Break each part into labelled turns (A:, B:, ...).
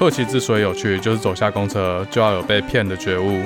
A: 特奇之所以有趣，就是走下公车就要有被骗的觉悟。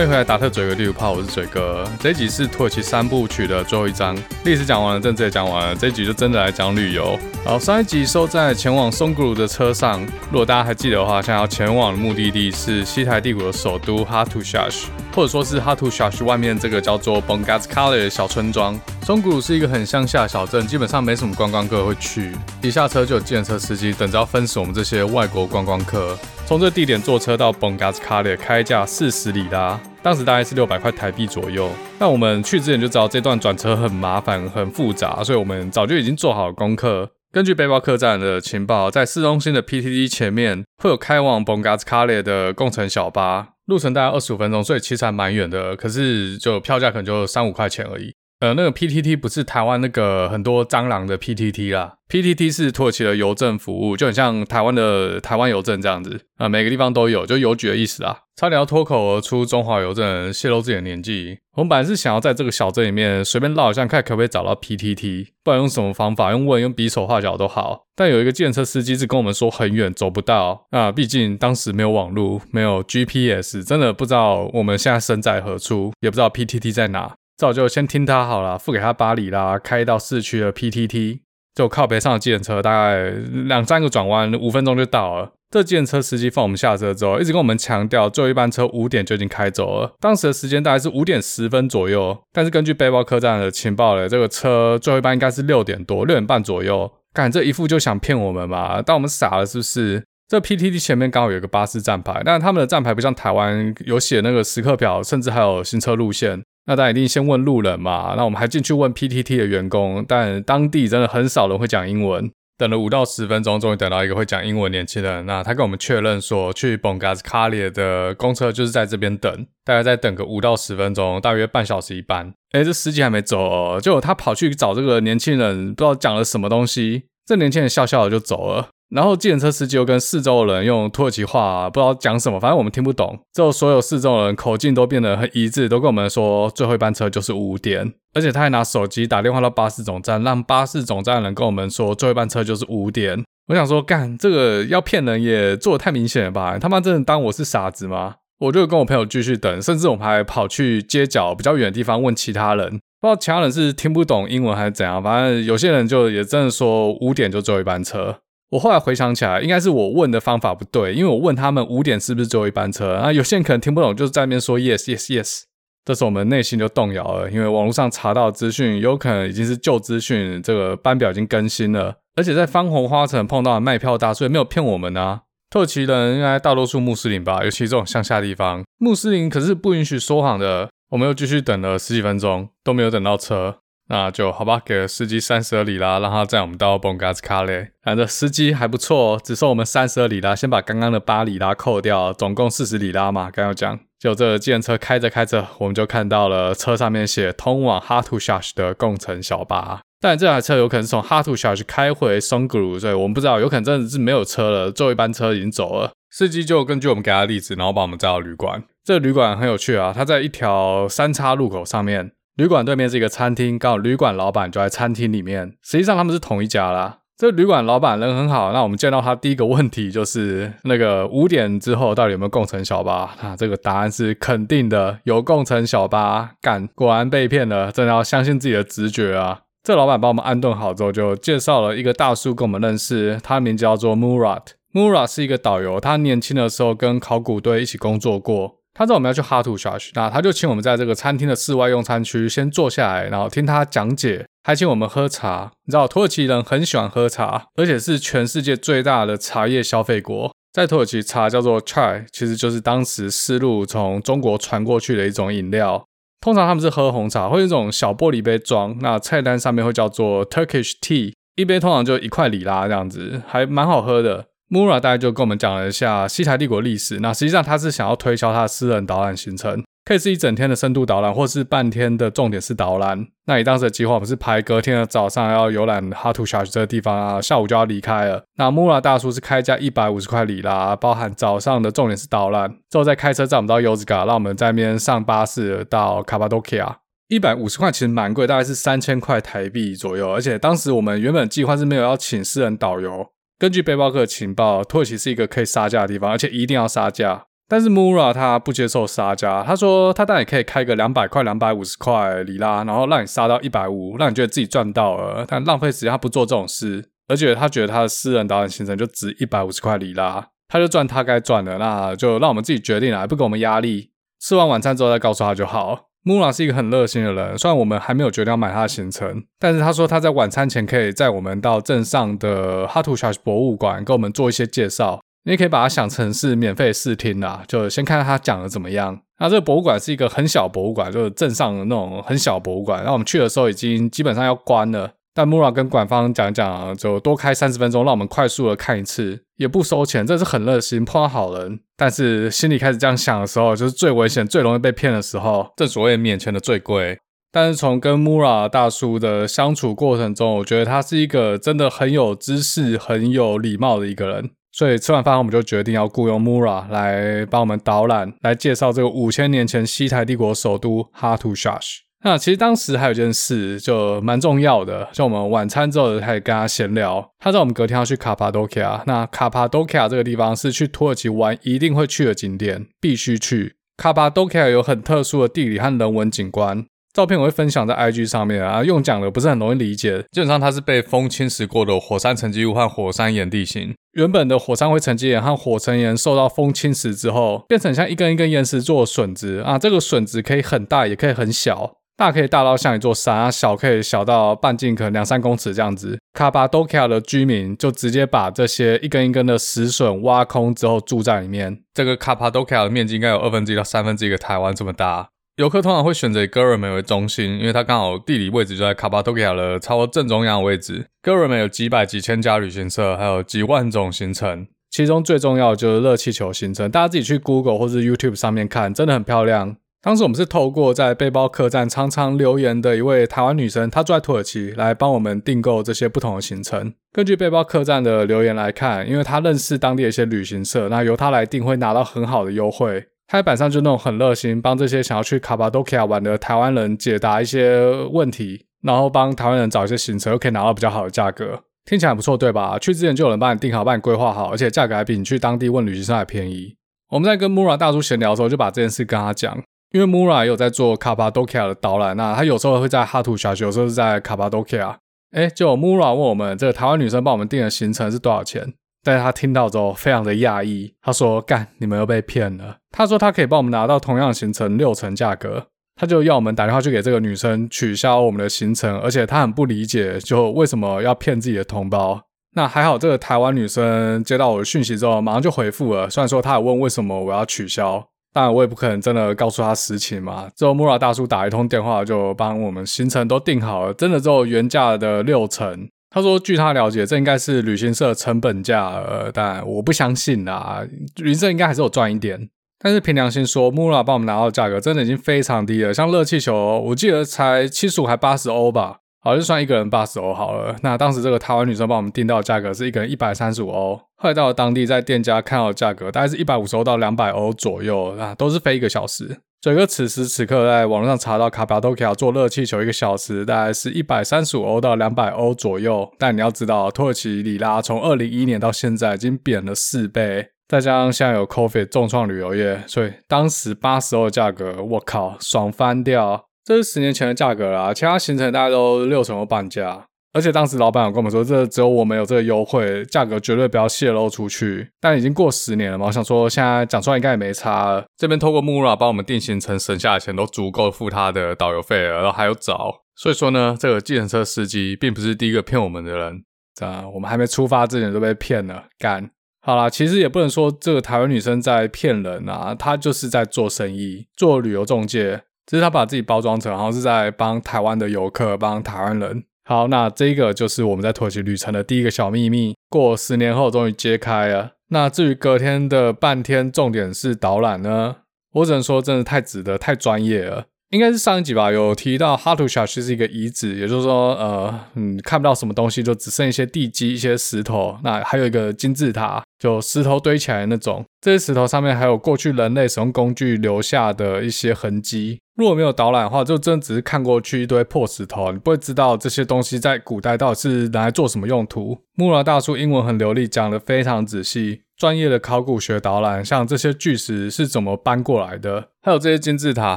A: 欢迎回来，达特嘴哥第五炮，我是嘴哥。这集是土耳其三部曲的最后一章，历史讲完了，政治也讲完了，这集就真的来讲旅游。好，上一集收在前往松古鲁的车上，如果大家还记得的话，想要前往的目的地是西台帝国的首都哈图沙什，或者说是哈图沙什外面这个叫做 Bongazkale 的小村庄。松古鲁是一个很乡下的小镇，基本上没什么观光客会去，一下车就有计程车司机等着要分食我们这些外国观光客。从这地点坐车到 Bongazkale 开价四十里拉。当时大概是六百块台币左右。那我们去之前就知道这段转车很麻烦、很复杂，所以我们早就已经做好功课。根据背包客栈的情报，在市中心的 PTT 前面会有开往 Bongazkale 的共乘小巴，路程大概二十五分钟，所以其实还蛮远的。可是就票价可能就三五块钱而已。呃，那个 PTT 不是台湾那个很多蟑螂的 PTT 啦，PTT 是土耳其的邮政服务，就很像台湾的台湾邮政这样子啊，每个地方都有，就邮局的意思啦。差点要脱口而出中华邮政，泄露自己的年纪。我们本来是想要在这个小镇里面随便绕一下，看可不可以找到 PTT，不管用什么方法，用问、用比手画脚都好。但有一个计程车司机是跟我们说很远，走不到。啊毕竟当时没有网络，没有 GPS，真的不知道我们现在身在何处，也不知道 PTT 在哪。早就先听他好了，付给他八里啦，开到市区的 PTT，就靠北上的计程车，大概两三个转弯，五分钟就到了。这计程车司机放我们下车之后，一直跟我们强调，最后一班车五点就已经开走了。当时的时间大概是五点十分左右，但是根据背包客栈的情报呢，这个车最后一班应该是六点多，六点半左右。干，这一副就想骗我们嘛？当我们傻了是不是？这 PTT 前面刚好有个巴士站牌，但他们的站牌不像台湾有写那个时刻表，甚至还有行车路线。那大家一定先问路人嘛，那我们还进去问 PTT 的员工，但当地真的很少人会讲英文。等了五到十分钟，终于等到一个会讲英文年轻人。那他跟我们确认说，去 Bongazkale 的公车就是在这边等，大概再等个五到十分钟，大约半小时一班。诶，这司机还没走哦，结果他跑去找这个年轻人，不知道讲了什么东西，这年轻人笑笑的就走了。然后，计程车司机又跟四周的人用土耳其话，不知道讲什么，反正我们听不懂。之后，所有四周的人口径都变得很一致，都跟我们说最后一班车就是五点。而且他还拿手机打电话到巴士总站，让巴士总站的人跟我们说最后一班车就是五点。我想说，干这个要骗人也做的太明显了吧？他妈真的当我是傻子吗？我就跟我朋友继续等，甚至我们还跑去街角比较远的地方问其他人，不知道其他人是听不懂英文还是怎样。反正有些人就也真的说五点就最后一班车。我后来回想起来，应该是我问的方法不对，因为我问他们五点是不是最后一班车，啊，有些人可能听不懂，就是在那边说 yes yes yes，这时候我们内心就动摇了，因为网络上查到资讯有可能已经是旧资讯，这个班表已经更新了，而且在方红花城碰到的卖票大叔也没有骗我们啊。土耳其人应该大多数穆斯林吧，尤其这种乡下地方，穆斯林可是不允许说谎的。我们又继续等了十几分钟，都没有等到车。那就好吧，给了司机三十二里拉，让他载我们到 Bongazkale。反正司机还不错哦，只收我们三十二里拉，先把刚刚的八里拉扣掉，总共四十里拉嘛。刚要讲，就这个计程车开着开着，我们就看到了车上面写通往哈图沙什的共乘小巴。但这台车有可能是从哈图沙什开回松格鲁，所以我们不知道，有可能真的是没有车了，最后一班车已经走了。司机就根据我们给他的例子，然后把我们载到旅馆。这旅馆很有趣啊，它在一条三岔路口上面。旅馆对面是一个餐厅，刚好旅馆老板就在餐厅里面。实际上他们是同一家啦。这旅馆老板人很好，那我们见到他第一个问题就是那个五点之后到底有没有共乘小巴？啊，这个答案是肯定的，有共乘小巴。干，果然被骗了，真的要相信自己的直觉啊！这老板帮我们安顿好之后，就介绍了一个大叔跟我们认识，他名字叫做 Murat。Murat 是一个导游，他年轻的时候跟考古队一起工作过。他知道我们要去哈图沙什，那他就请我们在这个餐厅的室外用餐区先坐下来，然后听他讲解，还请我们喝茶。你知道土耳其人很喜欢喝茶，而且是全世界最大的茶叶消费国。在土耳其，茶叫做 chai，其实就是当时丝路从中国传过去的一种饮料。通常他们是喝红茶，会用一种小玻璃杯装，那菜单上面会叫做 Turkish tea，一杯通常就一块里拉这样子，还蛮好喝的。Mura 大概就跟我们讲了一下西台帝国历史。那实际上他是想要推销他的私人导览行程，可以是一整天的深度导览，或是半天的重点式导览。那你当时的计划，我们是排隔天的早上要游览哈图小学这个地方啊，下午就要离开了。那 Mura 大叔是开价一百五十块里拉，包含早上的重点式导览，之后再开车载我们到 Yozga，让我们在那边上巴士到卡帕多其亚。一百五十块其实蛮贵，大概是三千块台币左右。而且当时我们原本计划是没有要请私人导游。根据背包客的情报，土耳其是一个可以杀价的地方，而且一定要杀价。但是 Mura 他不接受杀价，他说他当然可以开个两百块、两百五十块里拉，然后让你杀到一百五，让你觉得自己赚到了。但浪费时间，他不做这种事，而且他觉得他的私人导演行程就值一百五十块里拉，他就赚他该赚的，那就让我们自己决定了，不给我们压力。吃完晚餐之后再告诉他就好。Mura 是一个很热心的人，虽然我们还没有决定要买他的行程，但是他说他在晚餐前可以载我们到镇上的哈图小博物馆，给我们做一些介绍。你也可以把它想成是免费试听啦，就先看看他讲的怎么样。那这个博物馆是一个很小博物馆，就是镇上的那种很小博物馆。那我们去的时候已经基本上要关了，但 Mura 跟馆方讲讲，就多开三十分钟，让我们快速的看一次，也不收钱，这是很热心，碰到好人。但是心里开始这样想的时候，就是最危险、最容易被骗的时候。正所谓免钱的最贵。但是从跟 Mura 大叔的相处过程中，我觉得他是一个真的很有知识、很有礼貌的一个人。所以吃完饭，我们就决定要雇佣 Mura 来帮我们导览，来介绍这个五千年前西台帝国首都哈图沙什。那其实当时还有一件事就蛮重要的，就我们晚餐之后开始跟他闲聊。他在我们隔天要去卡帕多其亚，那卡帕多其亚这个地方是去土耳其玩一定会去的景点，必须去。卡帕多其亚有很特殊的地理和人文景观。照片我会分享在 IG 上面啊，用讲的不是很容易理解。基本上它是被风侵蚀过的火山沉积物和火山岩地形。原本的火山灰沉积岩和火成岩受到风侵蚀之后，变成像一根一根岩石做的笋子啊。这个笋子可以很大，也可以很小，大可以大到像一座山啊，小可以小到半径可能两三公尺这样子。卡巴多其亚的居民就直接把这些一根一根的石笋挖空之后住在里面。这个卡帕多其亚的面积应该有二分之一到三分之一个台湾这么大。游客通常会选择以戈尔梅为中心，因为它刚好地理位置就在卡巴多其亚的差不多正中央的位置。哥尔梅有几百几千家旅行社，还有几万种行程，其中最重要的就是热气球行程。大家自己去 Google 或是 YouTube 上面看，真的很漂亮。当时我们是透过在背包客栈常常留言的一位台湾女生，她住在土耳其，来帮我们订购这些不同的行程。根据背包客栈的留言来看，因为她认识当地的一些旅行社，那由她来订会拿到很好的优惠。黑板上就那种很热心，帮这些想要去卡巴多其亚玩的台湾人解答一些问题，然后帮台湾人找一些行程，又可以拿到比较好的价格，听起来不错，对吧？去之前就有人帮你订好，帮你规划好，而且价格还比你去当地问旅行社还便宜。我们在跟 Mura 大叔闲聊的时候，就把这件事跟他讲，因为 Mura 也有在做卡帕多其亚的导览，那他有时候会在哈图小学，有时候是在卡帕多其亚。哎，就 Mura 问我们，这个台湾女生帮我们订的行程是多少钱？但是他听到之后非常的讶异，他说：“干，你们又被骗了。”他说他可以帮我们拿到同样行程六成价格，他就要我们打电话去给这个女生取消我们的行程，而且他很不理解，就为什么要骗自己的同胞。那还好，这个台湾女生接到我的讯息之后，马上就回复了。虽然说她也问为什么我要取消，但我也不可能真的告诉他实情嘛。之后 Mura 大叔打一通电话，就帮我们行程都订好了，真的只有原价的六成。他说：“据他了解，这应该是旅行社成本价，呃，但我不相信啦。旅行社应该还是有赚一点。但是凭良心说，Mura 帮我们拿到的价格真的已经非常低了。像热气球，我记得才七十五还八十欧吧，好，就算一个人八十欧好了。那当时这个台湾女生帮我们订到的价格是一个人一百三十五欧。后来到了当地，在店家看到的价格大概是一百五十欧到两百欧左右，啊，都是飞一个小时。”整个此时此刻，在网络上查到卡帕多其亚坐热气球一个小时大概是一百三十五欧到两百欧左右。但你要知道，土耳其里拉从二零一一年到现在已经贬了四倍，再加上现在有 COVID 重创旅游业，所以当时八十欧的价格，我靠，爽翻掉！这是十年前的价格啦，其他行程大概都六成欧半价。而且当时老板有跟我们说，这只有我们有这个优惠，价格绝对不要泄露出去。但已经过十年了嘛，我想说现在讲出来应该也没差了。这边透过 Mura 帮我们定行程省下的钱都足够付他的导游费了，然后还有找。所以说呢，这个计程车司机并不是第一个骗我们的人。啊，我们还没出发之前就被骗了，干。好啦，其实也不能说这个台湾女生在骗人啊，她就是在做生意，做旅游中介，只是她把自己包装成好像是在帮台湾的游客，帮台湾人。好，那这个就是我们在土耳其旅程的第一个小秘密，过十年后终于揭开了。那至于隔天的半天重点是导览呢？我只能说真的太值得，太专业了。应该是上一集吧，有提到哈图小区是一个遗址，也就是说，呃，嗯，看不到什么东西，就只剩一些地基、一些石头。那还有一个金字塔，就石头堆起来那种。这些石头上面还有过去人类使用工具留下的一些痕迹。如果没有导览的话，就真的只是看过去一堆破石头，你不会知道这些东西在古代到底是拿来做什么用途。木拉大叔英文很流利，讲得非常仔细。专业的考古学导览，像这些巨石是怎么搬过来的，还有这些金字塔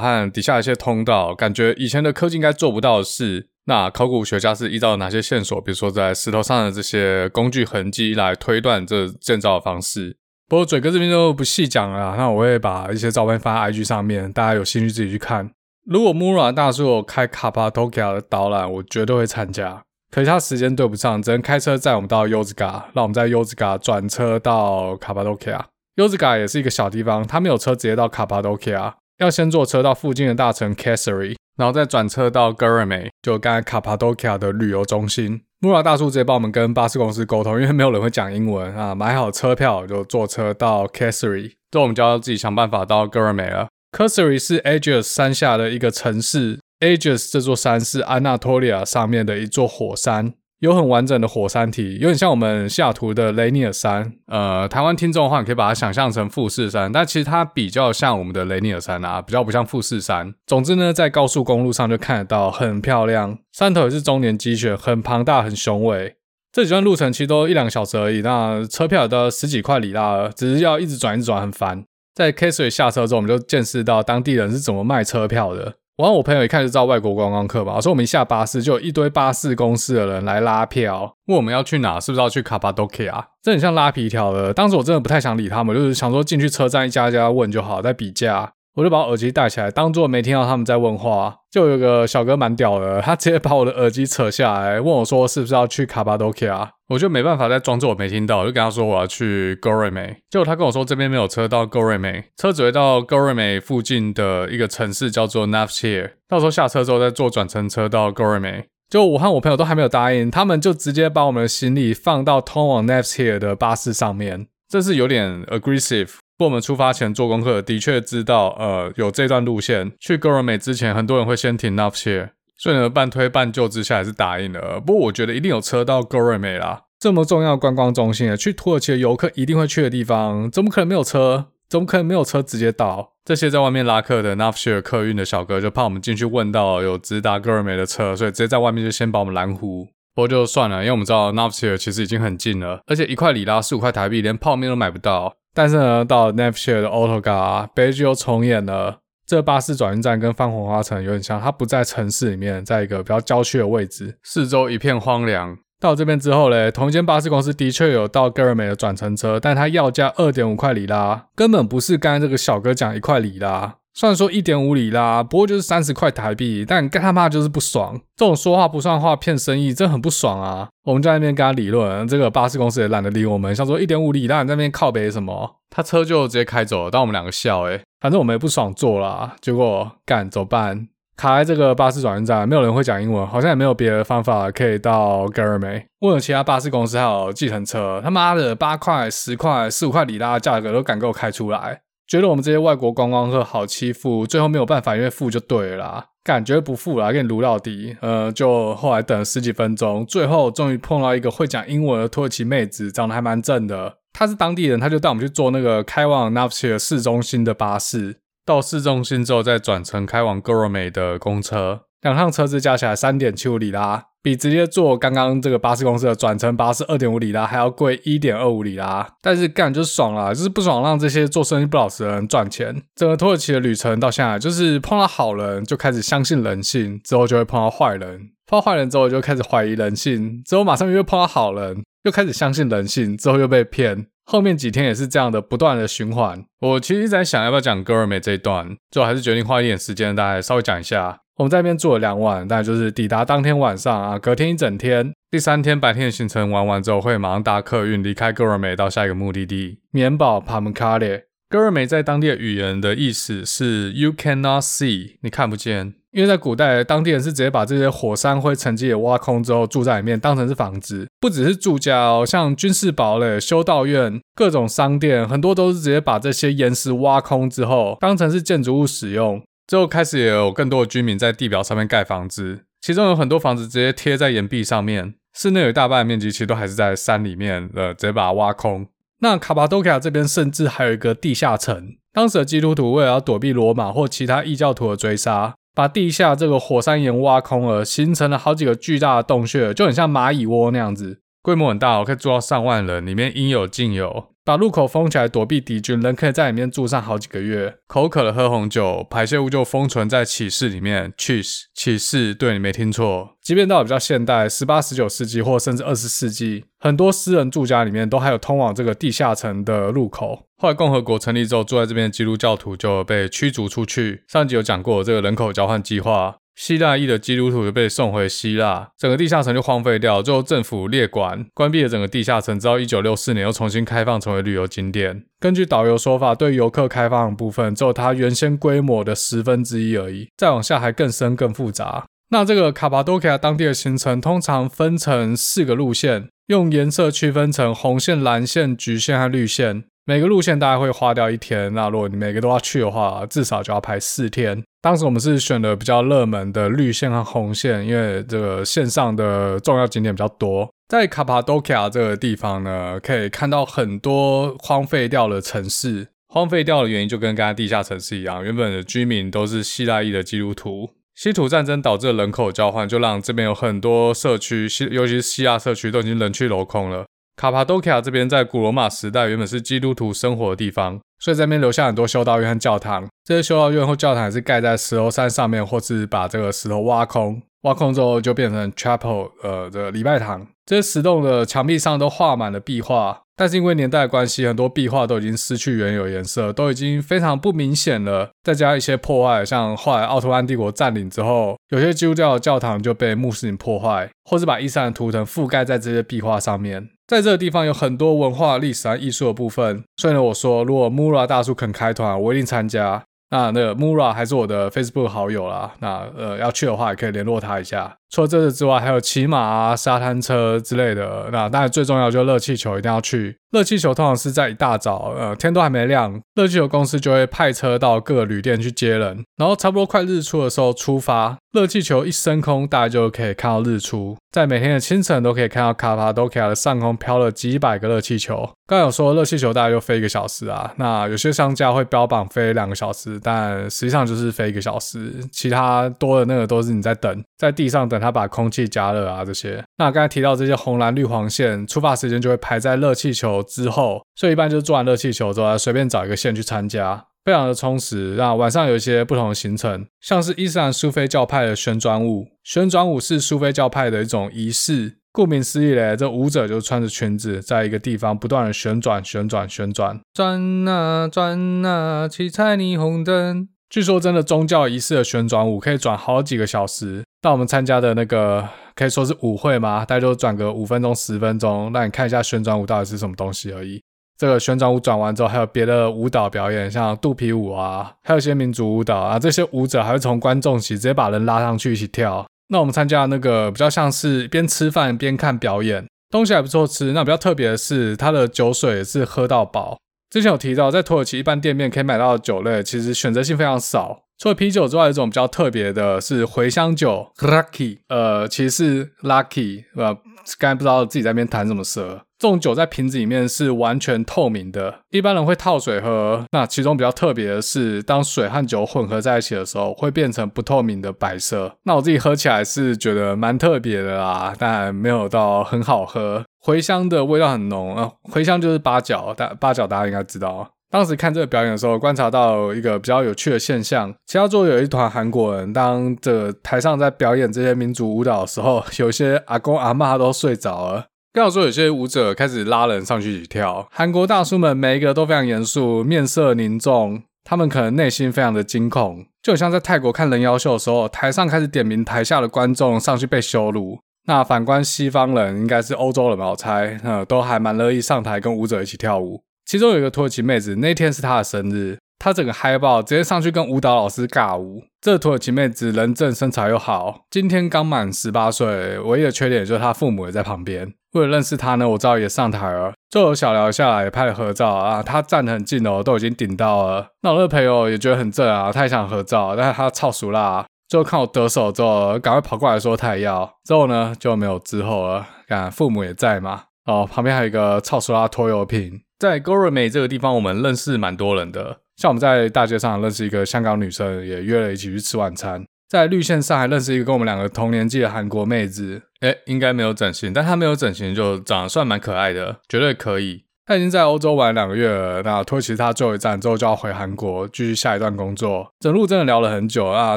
A: 和底下一些通道，感觉以前的科技应该做不到的事。那考古学家是依照哪些线索，比如说在石头上的这些工具痕迹来推断这建造的方式？不过嘴哥这边就不细讲了，那我会把一些照片放在 IG 上面，大家有兴趣自己去看。如果 Mura 大叔有开卡帕多奇亚的导览，我绝对会参加。可是他时间对不上，只能开车载我们到优兹嘎，让我们在优兹嘎转车到卡帕多奇亚。优兹嘎也是一个小地方，他没有车直接到卡帕多奇亚，要先坐车到附近的大城 Kayseri，然后再转车到 Göreme，就刚才卡帕多奇亚的旅游中心。穆拉大叔直接帮我们跟巴士公司沟通，因为没有人会讲英文啊，买好车票就坐车到 Kayseri，之后我们就要自己想办法到 Göreme 了。Kayseri 是 Aegeus 山下的一个城市。Ages 这座山是安纳托利亚上面的一座火山，有很完整的火山体，有点像我们西雅图的雷尼尔山。呃，台湾听众的话，你可以把它想象成富士山，但其实它比较像我们的雷尼尔山啊，比较不像富士山。总之呢，在高速公路上就看得到，很漂亮。山头也是终年积雪，很庞大，很雄伟。这几段路程其实都一两个小时而已，那车票都十几块里拉了，只是要一直转一直转，很烦。在 K 水下车之后，我们就见识到当地人是怎么卖车票的。我和我朋友一看就知道外国观光客吧，所以我们一下巴士就有一堆巴士公司的人来拉票，问我们要去哪，是不是要去卡巴多克啊？这很像拉皮条的。当时我真的不太想理他们，就是想说进去车站一家一家问就好，在比价。我就把耳机戴起来，当做没听到他们在问话。就有个小哥蛮屌的，他直接把我的耳机扯下来，问我说是不是要去卡巴多奇亚？我就没办法再装作我没听到，就跟他说我要去 Göreme。结果他跟我说这边没有车到 Göreme，车只会到 Göreme 附近的一个城市叫做 Nevşehir。到时候下车之后再坐转乘车到 Göreme。就我和我朋友都还没有答应，他们就直接把我们的行李放到通往 Nevşehir 的巴士上面，这是有点 aggressive。不过我们出发前做功课，的确知道，呃，有这段路线去 Göreme 之前，很多人会先停 Nevşehir，所以呢，半推半就之下还是答应了。不过我觉得一定有车到 Göreme 啦，这么重要的观光中心，去土耳其的游客一定会去的地方，怎么可能没有车？怎么可能没有车直接到？这些在外面拉客的 Nevşehir 客运的小哥就怕我们进去问到有直达 Göreme 的车，所以直接在外面就先把我们拦糊。不过就算了，因为我们知道 Nevşehir 其实已经很近了，而且一块里拉十五块台币，连泡面都买不到。但是呢，到 Nevşehir 的 Otogar 悲剧又重演了。这巴士转运站跟泛红花城有点像，它不在城市里面，在一个比较郊区的位置，四周一片荒凉。到这边之后嘞，同一间巴士公司的确有到 Germe 的转乘车，但它要价二点五块里拉，根本不是刚才这个小哥讲一块里拉。虽然说一点五里啦，不过就是三十块台币，但干他妈就是不爽。这种说话不算话骗生意，真很不爽啊！我们在那边跟他理论，这个巴士公司也懒得理我们，想说一点五里拉你在那边靠北什么？他车就直接开走了，当我们两个笑诶、欸、反正我们也不爽坐啦。结果干怎么办？卡在这个巴士转运站，没有人会讲英文，好像也没有别的方法可以到 Göreme。问了其他巴士公司还有计程车，他妈的八块、十块、十五块里拉的价格都敢给我开出来。觉得我们这些外国观光客好欺负，最后没有办法，因为付就对了啦。感觉不付啦，给你卢到底。呃，就后来等了十几分钟，最后终于碰到一个会讲英文的土耳其妹子，长得还蛮正的。她是当地人，她就带我们去坐那个开往 n a v c h i 市中心的巴士。到市中心之后，再转乘开往 g o r m e 的公车。两趟车子加起来三点七五里拉，比直接坐刚刚这个巴士公司的转乘巴士二点五里拉还要贵一点二五里拉。但是干就爽啦，就是不爽让这些做生意不老实的人赚钱。整个土耳其的旅程到现在，就是碰到好人就开始相信人性，之后就会碰到坏人，碰到坏人之后就开始怀疑人性，之后马上又碰到好人，又开始相信人性，之后又被骗。后面几天也是这样的不断的循环。我其实一直在想要不要讲 Göreme 这一段，最后还是决定花一点时间，大概稍微讲一下。我们在那边住了两晚，大概就是抵达当天晚上啊，隔天一整天，第三天白天的行程玩完之后，会马上搭客运离开 Göreme 到下一个目的地棉堡 Pamukkale。Göreme 在当地的语言的意思是 You cannot see，你看不见。因为在古代，当地人是直接把这些火山灰沉积也挖空之后住在里面，当成是房子。不只是住家哦，像军事堡垒、修道院、各种商店，很多都是直接把这些岩石挖空之后，当成是建筑物使用。之后开始也有更多的居民在地表上面盖房子，其中有很多房子直接贴在岩壁上面。室内有一大半的面积其实都还是在山里面，呃，直接把它挖空。那卡巴多其亚这边甚至还有一个地下城，当时的基督徒为了要躲避罗马或其他异教徒的追杀。把地下这个火山岩挖空了，形成了好几个巨大的洞穴，就很像蚂蚁窝那样子，规模很大，我可以住到上万人，里面应有尽有。把入口封起来躲避敌军，人可以在里面住上好几个月。口渴了喝红酒，排泄物就封存在启室里面。Cheese 启示，对，你没听错。即便到了比较现代，十八、十九世纪或甚至二十世纪，很多私人住家里面都还有通往这个地下城的入口。后来共和国成立之后，住在这边的基督教徒就被驱逐出去。上集有讲过这个人口交换计划。希腊裔的基督徒就被送回希腊，整个地下城就荒废掉。最后政府列管关闭了整个地下城，直到一九六四年又重新开放成为旅游景点。根据导游说法，对游客开放的部分只有它原先规模的十分之一而已。再往下还更深更复杂。那这个卡巴多其亚当地的行程通常分成四个路线，用颜色区分成红线、蓝线、橘线和绿线。每个路线大概会花掉一天，那如果你每个都要去的话，至少就要排四天。当时我们是选了比较热门的绿线和红线，因为这个线上的重要景点比较多。在卡帕多其亚这个地方呢，可以看到很多荒废掉的城市。荒废掉的原因就跟刚才地下城市一样，原本的居民都是希腊裔的基督徒。稀土战争导致人口交换，就让这边有很多社区，尤其是希腊社区都已经人去楼空了。卡帕多其亚这边在古罗马时代原本是基督徒生活的地方，所以这边留下很多修道院和教堂。这些修道院或教堂也是盖在石头山上面，或是把这个石头挖空，挖空之后就变成 chapel，呃，这个礼拜堂。这些石洞的墙壁上都画满了壁画，但是因为年代的关系，很多壁画都已经失去原有颜色，都已经非常不明显了。再加一些破坏，像后来奥特曼帝国占领之后，有些基督教的教堂就被穆斯林破坏，或是把伊斯兰图腾覆盖在这些壁画上面。在这个地方有很多文化、历史和艺术的部分，所以呢，我说如果 Mura 大叔肯开团，我一定参加。那那个 Mura 还是我的 Facebook 好友啦，那呃要去的话也可以联络他一下。除了这个之外，还有骑马啊、沙滩车之类的。那当然最重要就是热气球一定要去。热气球通常是在一大早，呃，天都还没亮，热气球公司就会派车到各个旅店去接人，然后差不多快日出的时候出发。热气球一升空，大家就可以看到日出。在每天的清晨，都可以看到卡帕多其亚的上空飘了几百个热气球。刚刚有说热气球大概就飞一个小时啊，那有些商家会标榜飞两个小时，但实际上就是飞一个小时，其他多的那个都是你在等，在地上等它把空气加热啊这些。那刚才提到这些红蓝绿黄线，出发时间就会排在热气球之后，所以一般就是坐完热气球之后，随便找一个线去参加，非常的充实。那晚上有一些不同的行程，像是伊斯兰苏菲教派的旋转舞，旋转舞是苏菲教派的一种仪式。顾名思义嘞，这舞者就穿着裙子，在一个地方不断的旋转、旋转、旋转，转啊转啊，七彩霓虹灯。据说真的宗教仪式的旋转舞可以转好几个小时。那我们参加的那个可以说是舞会嘛，大概就转个五分钟、十分钟，让你看一下旋转舞到底是什么东西而已。这个旋转舞转完之后，还有别的舞蹈表演，像肚皮舞啊，还有一些民族舞蹈啊。这些舞者还会从观众席直接把人拉上去一起跳。那我们参加的那个比较像是边吃饭边看表演，东西还不错吃。那比较特别的是，它的酒水是喝到饱。之前有提到，在土耳其一般店面可以买到的酒类，其实选择性非常少。除了啤酒之外，有一种比较特别的是茴香酒 （Lucky），呃，其实是 Lucky，呃，刚才不知道自己在那边弹什么舌。这种酒在瓶子里面是完全透明的，一般人会套水喝。那其中比较特别的是，当水和酒混合在一起的时候，会变成不透明的白色。那我自己喝起来是觉得蛮特别的啦，但没有到很好喝。茴香的味道很浓啊，茴香就是八角，大八角大家应该知道。当时看这个表演的时候，观察到一个比较有趣的现象，其他桌有一团韩国人，当这台上在表演这些民族舞蹈的时候，有些阿公阿嬷都睡着了。刚好说，有些舞者开始拉人上去一起跳。韩国大叔们每一个都非常严肃，面色凝重，他们可能内心非常的惊恐，就像在泰国看人妖秀的时候，台上开始点名，台下的观众上去被羞辱。那反观西方人，应该是欧洲人吧，我猜，呃，都还蛮乐意上台跟舞者一起跳舞。其中有一个土耳其妹子，那天是她的生日。她整个嗨爆，直接上去跟舞蹈老师尬舞。这土耳其妹子人正身材又好，今天刚满十八岁，唯一的缺点就是她父母也在旁边。为了认识她呢，我照也上台了，就有小聊下来，拍了合照啊。她站得很近哦，都已经顶到了。那我那朋友也觉得很正啊，他也想合照，但是他超熟啦。最后看我得手之后，赶快跑过来说他也要。之后呢就没有之后了。看父母也在嘛。哦，旁边还有一个超熟辣拖油瓶。在 Goreme 这个地方，我们认识蛮多人的。像我们在大街上认识一个香港女生，也约了一起去吃晚餐。在绿线上还认识一个跟我们两个同年纪的韩国妹子，诶，应该没有整形，但她没有整形就长得算蛮可爱的，绝对可以。他已经在欧洲玩两个月了，那土耳其他最后一站之后就要回韩国继续下一段工作。整路真的聊了很久啊，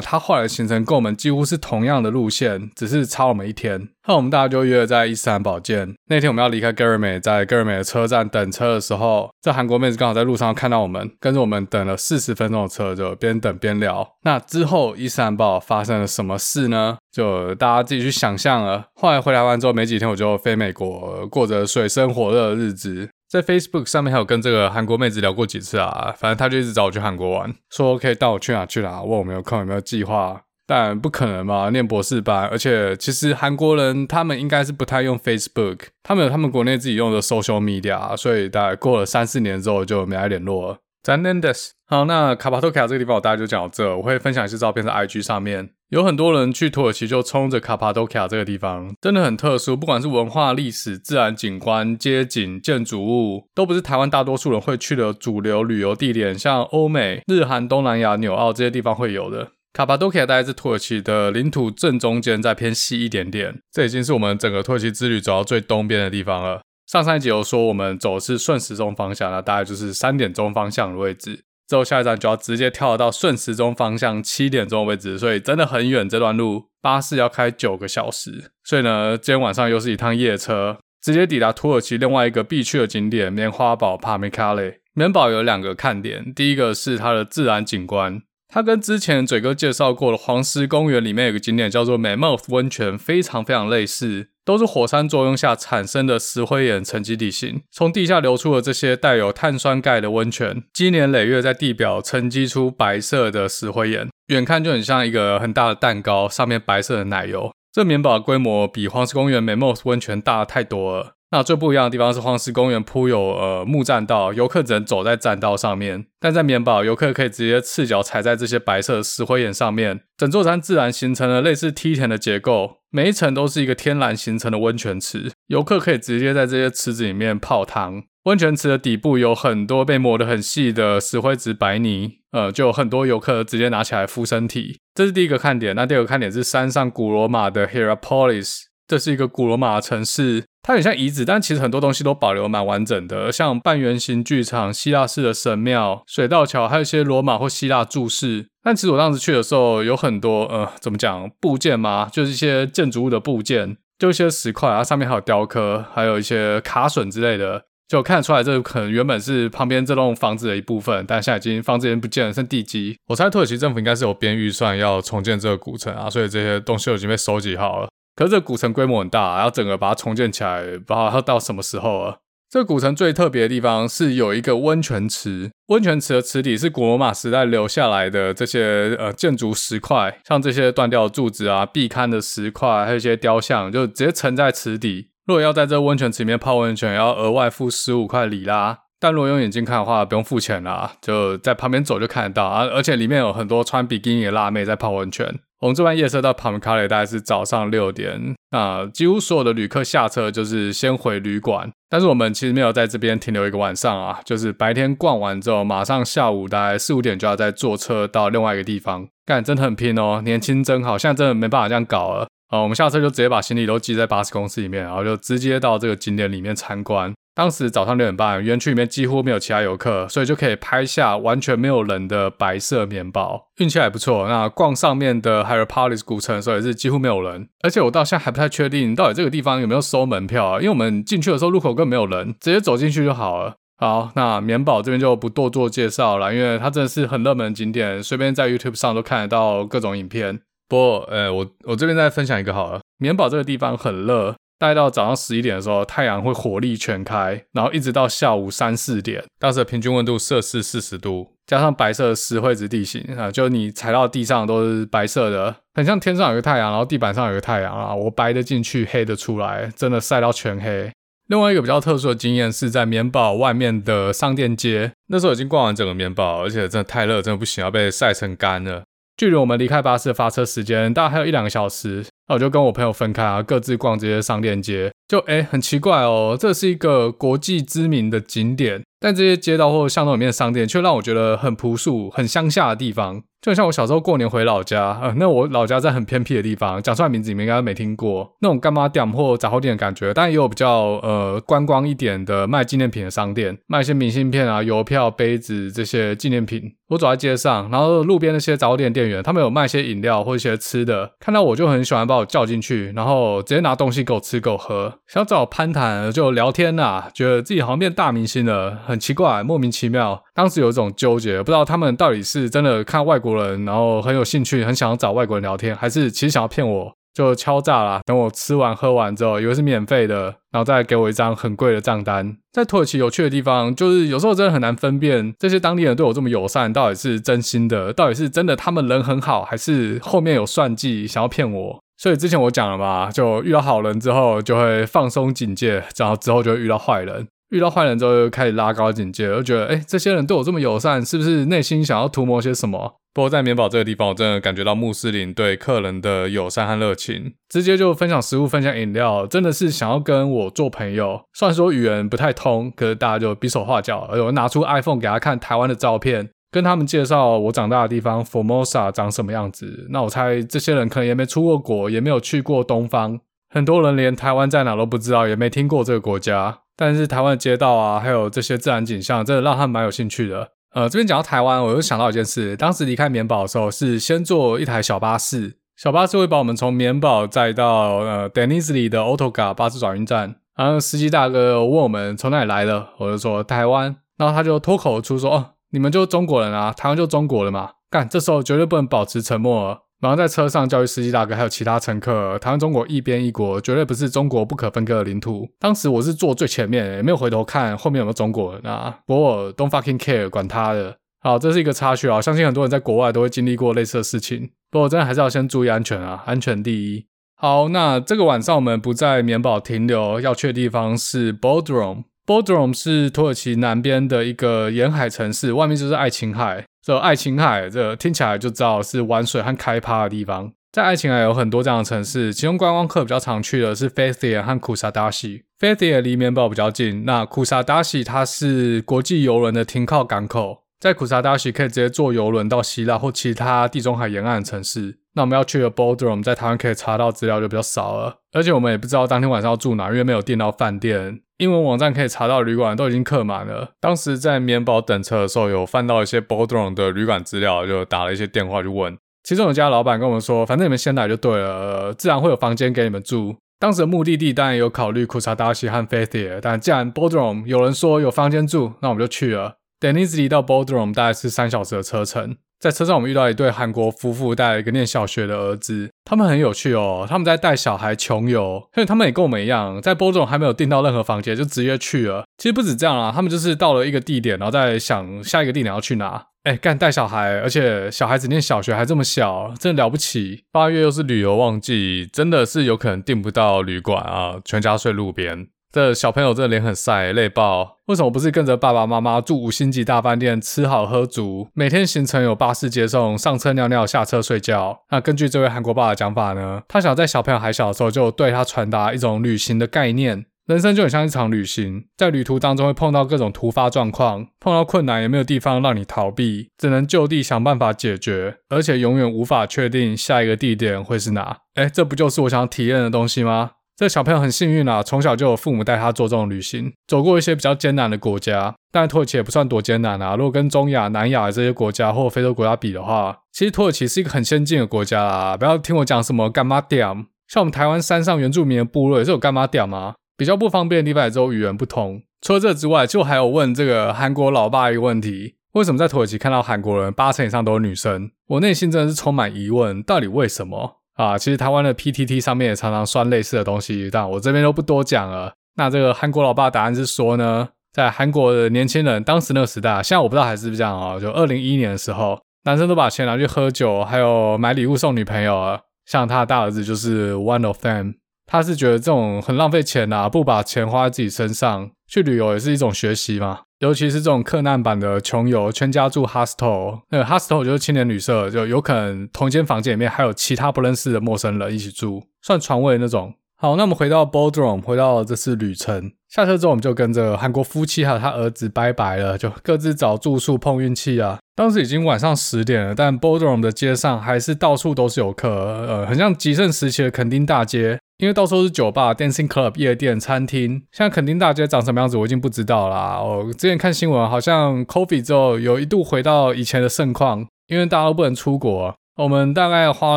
A: 他后来的行程跟我们几乎是同样的路线，只是差我们一天。那我们大家就约在伊斯坦堡见。那天我们要离开 Göreme，在 Göreme 的车站等车的时候，这韩国妹子刚好在路上看到我们，跟着我们等了四十分钟的车，就边等边聊。那之后伊斯坦堡发生了什么事呢？就大家自己去想象了。后来回来完之后没几天，我就飞美国，过着水深火热的日子。在 Facebook 上面还有跟这个韩国妹子聊过几次啊，反正她就一直找我去韩国玩，说可以带我去哪去哪，问我没有空有没有计划，但不可能嘛，念博士班，而且其实韩国人他们应该是不太用 Facebook，他们有他们国内自己用的 social media，所以大概过了三四年之后就没来联络了。咱 Nandes，好，那卡帕多卡这个地方我大概就讲到这，我会分享一些照片在 IG 上面。有很多人去土耳其就冲着卡帕多卡这个地方，真的很特殊。不管是文化、历史、自然景观、街景、建筑物，都不是台湾大多数人会去的主流旅游地点，像欧美、日韩、东南亚、纽澳这些地方会有的。卡帕多卡大概是土耳其的领土正中间，再偏西一点点。这已经是我们整个土耳其之旅走到最东边的地方了。上上一集有说我们走的是顺时钟方向，那大概就是三点钟方向的位置。之后下一站就要直接跳到顺时钟方向七点钟的位置，所以真的很远。这段路巴士要开九个小时，所以呢，今天晚上又是一趟夜车，直接抵达土耳其另外一个必去的景点——棉花堡帕米卡雷。棉堡有两个看点，第一个是它的自然景观，它跟之前嘴哥介绍过的黄石公园里面有个景点叫做 Mammoth 温泉，非常非常类似。都是火山作用下产生的石灰岩沉积地形，从地下流出的这些带有碳酸钙的温泉，积年累月在地表沉积出白色的石灰岩，远看就很像一个很大的蛋糕，上面白色的奶油。这棉堡规模比黄石公园美莫斯温泉大太多了。那最不一样的地方是黄石公园铺有呃木栈道，游客只能走在栈道上面，但在棉堡，游客可以直接赤脚踩在这些白色石灰岩上面，整座山自然形成了类似梯田的结构，每一层都是一个天然形成的温泉池，游客可以直接在这些池子里面泡汤。温泉池的底部有很多被磨得很细的石灰质白泥，呃，就有很多游客直接拿起来敷身体，这是第一个看点。那第二个看点是山上古罗马的 Hierapolis。这是一个古罗马城市，它很像遗址，但其实很多东西都保留蛮完整的，像半圆形剧场、希腊式的神庙、水道桥，还有一些罗马或希腊柱式。但其实我当时去的时候，有很多呃，怎么讲部件嘛，就是一些建筑物的部件，就一些石块啊，上面还有雕刻，还有一些卡榫之类的，就看得出来这可能原本是旁边这栋房子的一部分，但现在已经房子已经不见了，剩地基。我猜土耳其政府应该是有编预算要重建这个古城啊，所以这些东西都已经被收集好了。可是这古城规模很大，要整个把它重建起来，不知道要到什么时候啊？这古城最特别的地方是有一个温泉池，温泉池的池底是古罗马时代留下来的这些呃建筑石块，像这些断掉的柱子啊、壁龛的石块，还有一些雕像，就直接沉在池底。如果要在这温泉池里面泡温泉，要额外付十五块里拉。但如果用眼睛看的话，不用付钱啦，就在旁边走就看得到啊！而且里面有很多穿比基尼的辣妹在泡温泉。我们这班夜车到 p a m c a l e 大概是早上六点，那几乎所有的旅客下车就是先回旅馆，但是我们其实没有在这边停留一个晚上啊，就是白天逛完之后，马上下午大概四五点就要再坐车到另外一个地方。干，真的很拼哦，年轻真好，现在真的没办法这样搞了。呃，我们下车就直接把行李都寄在巴士公司里面，然后就直接到这个景点里面参观。当时早上六点半，园区里面几乎没有其他游客，所以就可以拍下完全没有人的白色棉堡，运气还不错。那逛上面的 Hierapolis 古城的时候也是几乎没有人，而且我到现在还不太确定到底这个地方有没有收门票啊，因为我们进去的时候入口根本没有人，直接走进去就好了。好，那棉堡这边就不多做介绍了，因为它真的是很热门的景点，随便在 YouTube 上都看得到各种影片。不过，呃，我我这边再分享一个好了，棉堡这个地方很热。大概到早上十一点的时候，太阳会火力全开，然后一直到下午三四点，当时的平均温度摄氏四十度，加上白色的石灰质地形啊，就你踩到地上都是白色的，很像天上有个太阳，然后地板上有个太阳啊，我白的进去，黑的出来，真的晒到全黑。另外一个比较特殊的经验是在棉堡外面的商店街，那时候已经逛完整个棉堡，而且真的太热，真的不行，要被晒成干了。距离我们离开巴士的发车时间大概还有一两个小时，那我就跟我朋友分开啊，各自逛这些商店街。就诶，很奇怪哦，这是一个国际知名的景点，但这些街道或巷弄里面的商店却让我觉得很朴素、很乡下的地方。就像我小时候过年回老家，呃，那我老家在很偏僻的地方，讲出来名字你们应该没听过，那种干妈店或杂货店的感觉，但也有比较呃观光一点的卖纪念品的商店，卖一些明信片啊、邮票、杯子这些纪念品。我走在街上，然后路边那些杂货店店员，他们有卖一些饮料或一些吃的，看到我就很喜欢把我叫进去，然后直接拿东西给我吃给我喝，想找我攀谈就聊天呐、啊，觉得自己好像变大明星了，很奇怪，莫名其妙。当时有一种纠结，不知道他们到底是真的看外国人，然后很有兴趣，很想要找外国人聊天，还是其实想要骗我，就敲诈啦。等我吃完喝完之后，以为是免费的，然后再给我一张很贵的账单。在土耳其有趣的地方，就是有时候真的很难分辨这些当地人对我这么友善，到底是真心的，到底是真的他们人很好，还是后面有算计想要骗我。所以之前我讲了嘛，就遇到好人之后就会放松警戒，然后之后就会遇到坏人。遇到坏人之后，又开始拉高警戒，就觉得，哎，这些人对我这么友善，是不是内心想要图谋些什么？不过在棉堡这个地方，我真的感觉到穆斯林对客人的友善和热情，直接就分享食物、分享饮料，真的是想要跟我做朋友。虽然说语言不太通，可是大家就比手画脚，而我拿出 iPhone 给他看台湾的照片，跟他们介绍我长大的地方 Formosa 长什么样子。那我猜这些人可能也没出过国，也没有去过东方，很多人连台湾在哪都不知道，也没听过这个国家。但是台湾的街道啊，还有这些自然景象，真的让他们蛮有兴趣的。呃，这边讲到台湾，我又想到一件事，当时离开棉堡的时候，是先坐一台小巴士，小巴士会把我们从棉堡载到呃 Denizli 的 Otoga 巴士转运站。然后司机大哥问我们从哪里来的，我就说台湾，然后他就脱口而出说：“哦，你们就中国人啊，台湾就中国了嘛。”干，这时候绝对不能保持沉默。然后在车上教育司机大哥还有其他乘客，台湾中国一边一国，绝对不是中国不可分割的领土。当时我是坐最前面，也没有回头看后面有没有中国人啊。不过 don't fucking care，管他的。好，这是一个插曲啊，相信很多人在国外都会经历过类似的事情。不过真的还是要先注意安全啊，安全第一。好，那这个晚上我们不在棉堡停留，要去的地方是 Bodrum。Bodrum 是土耳其南边的一个沿海城市，外面就是爱琴海。这爱琴海，这听起来就知道是玩水和开趴的地方。在爱琴海有很多这样的城市，其中观光客比较常去的是 Fethiye 和 Kusadasi。Fethiye 离面包比较近，那 Kusadasi 它是国际邮轮的停靠港口，在 Kusadasi 可以直接坐邮轮到希腊或其他地中海沿岸城市。那我们要去的 Bodrum 在台湾可以查到资料就比较少了，而且我们也不知道当天晚上要住哪，因为没有订到饭店。英文网站可以查到旅馆都已经客满了。当时在棉堡等车的时候，有翻到一些 Bodrum 的旅馆资料，就打了一些电话去问。其中有家老板跟我们说，反正你们先来就对了，自然会有房间给你们住。当时的目的地当然有考虑 Kusadasi 和 Fethiye，但既然 Bodrum 有人说有房间住，那我们就去了。Denizli 到 b o d r o m 大概是三小时的车程。在车上，我们遇到一对韩国夫妇，带了一个念小学的儿子。他们很有趣哦，他们在带小孩穷游，所以他们也跟我们一样，在 Bodrum 还没有订到任何房间，就直接去了。其实不止这样啦，他们就是到了一个地点，然后再想下一个地点要去哪。哎，干带小孩，而且小孩子念小学还这么小，真的了不起。八月又是旅游旺季，真的是有可能订不到旅馆啊，全家睡路边。这小朋友这脸很晒，累爆。为什么不是跟着爸爸妈妈住五星级大饭店，吃好喝足，每天行程有巴士接送，上车尿尿，下车睡觉？那根据这位韩国爸的讲法呢，他想在小朋友还小的时候就对他传达一种旅行的概念。人生就很像一场旅行，在旅途当中会碰到各种突发状况，碰到困难也没有地方让你逃避，只能就地想办法解决，而且永远无法确定下一个地点会是哪。诶，这不就是我想体验的东西吗？这小朋友很幸运啊，从小就有父母带他做这种旅行，走过一些比较艰难的国家。但土耳其也不算多艰难啊，如果跟中亚、南亚这些国家或非洲国家比的话，其实土耳其是一个很先进的国家啊。不要听我讲什么干妈店，像我们台湾山上原住民的部落也是有干妈店吗？比较不方便的地方也只有语言不通。除了这之外，就还有问这个韩国老爸一个问题：为什么在土耳其看到韩国人八成以上都是女生？我内心真的是充满疑问，到底为什么？啊。其实台湾的 PTT 上面也常常算类似的东西，但我这边就不多讲了。那这个韩国老爸答案是说呢，在韩国的年轻人当时那个时代，现在我不知道还是不是这样啊。就二零一一年的时候，男生都把钱拿去喝酒，还有买礼物送女朋友啊。像他的大儿子就是 one of them，他是觉得这种很浪费钱啊，不把钱花在自己身上，去旅游也是一种学习嘛。尤其是这种克难版的穷游，全家住 hostel，那个 hostel 就是青年旅社，就有可能同一间房间里面还有其他不认识的陌生人一起住，算床位那种。好，那我们回到 Bodrum，回到这次旅程。下车之后，我们就跟着韩国夫妻还有他儿子拜拜了，就各自找住宿碰运气啊。当时已经晚上十点了，但 Bodrum 的街上还是到处都是游客，呃，很像极盛时期的垦丁大街，因为到处都是酒吧、dancing club、夜店、餐厅。现在垦丁大街长什么样子，我已经不知道啦。我之前看新闻，好像 coffee 之后有一度回到以前的盛况，因为大家都不能出国。我们大概花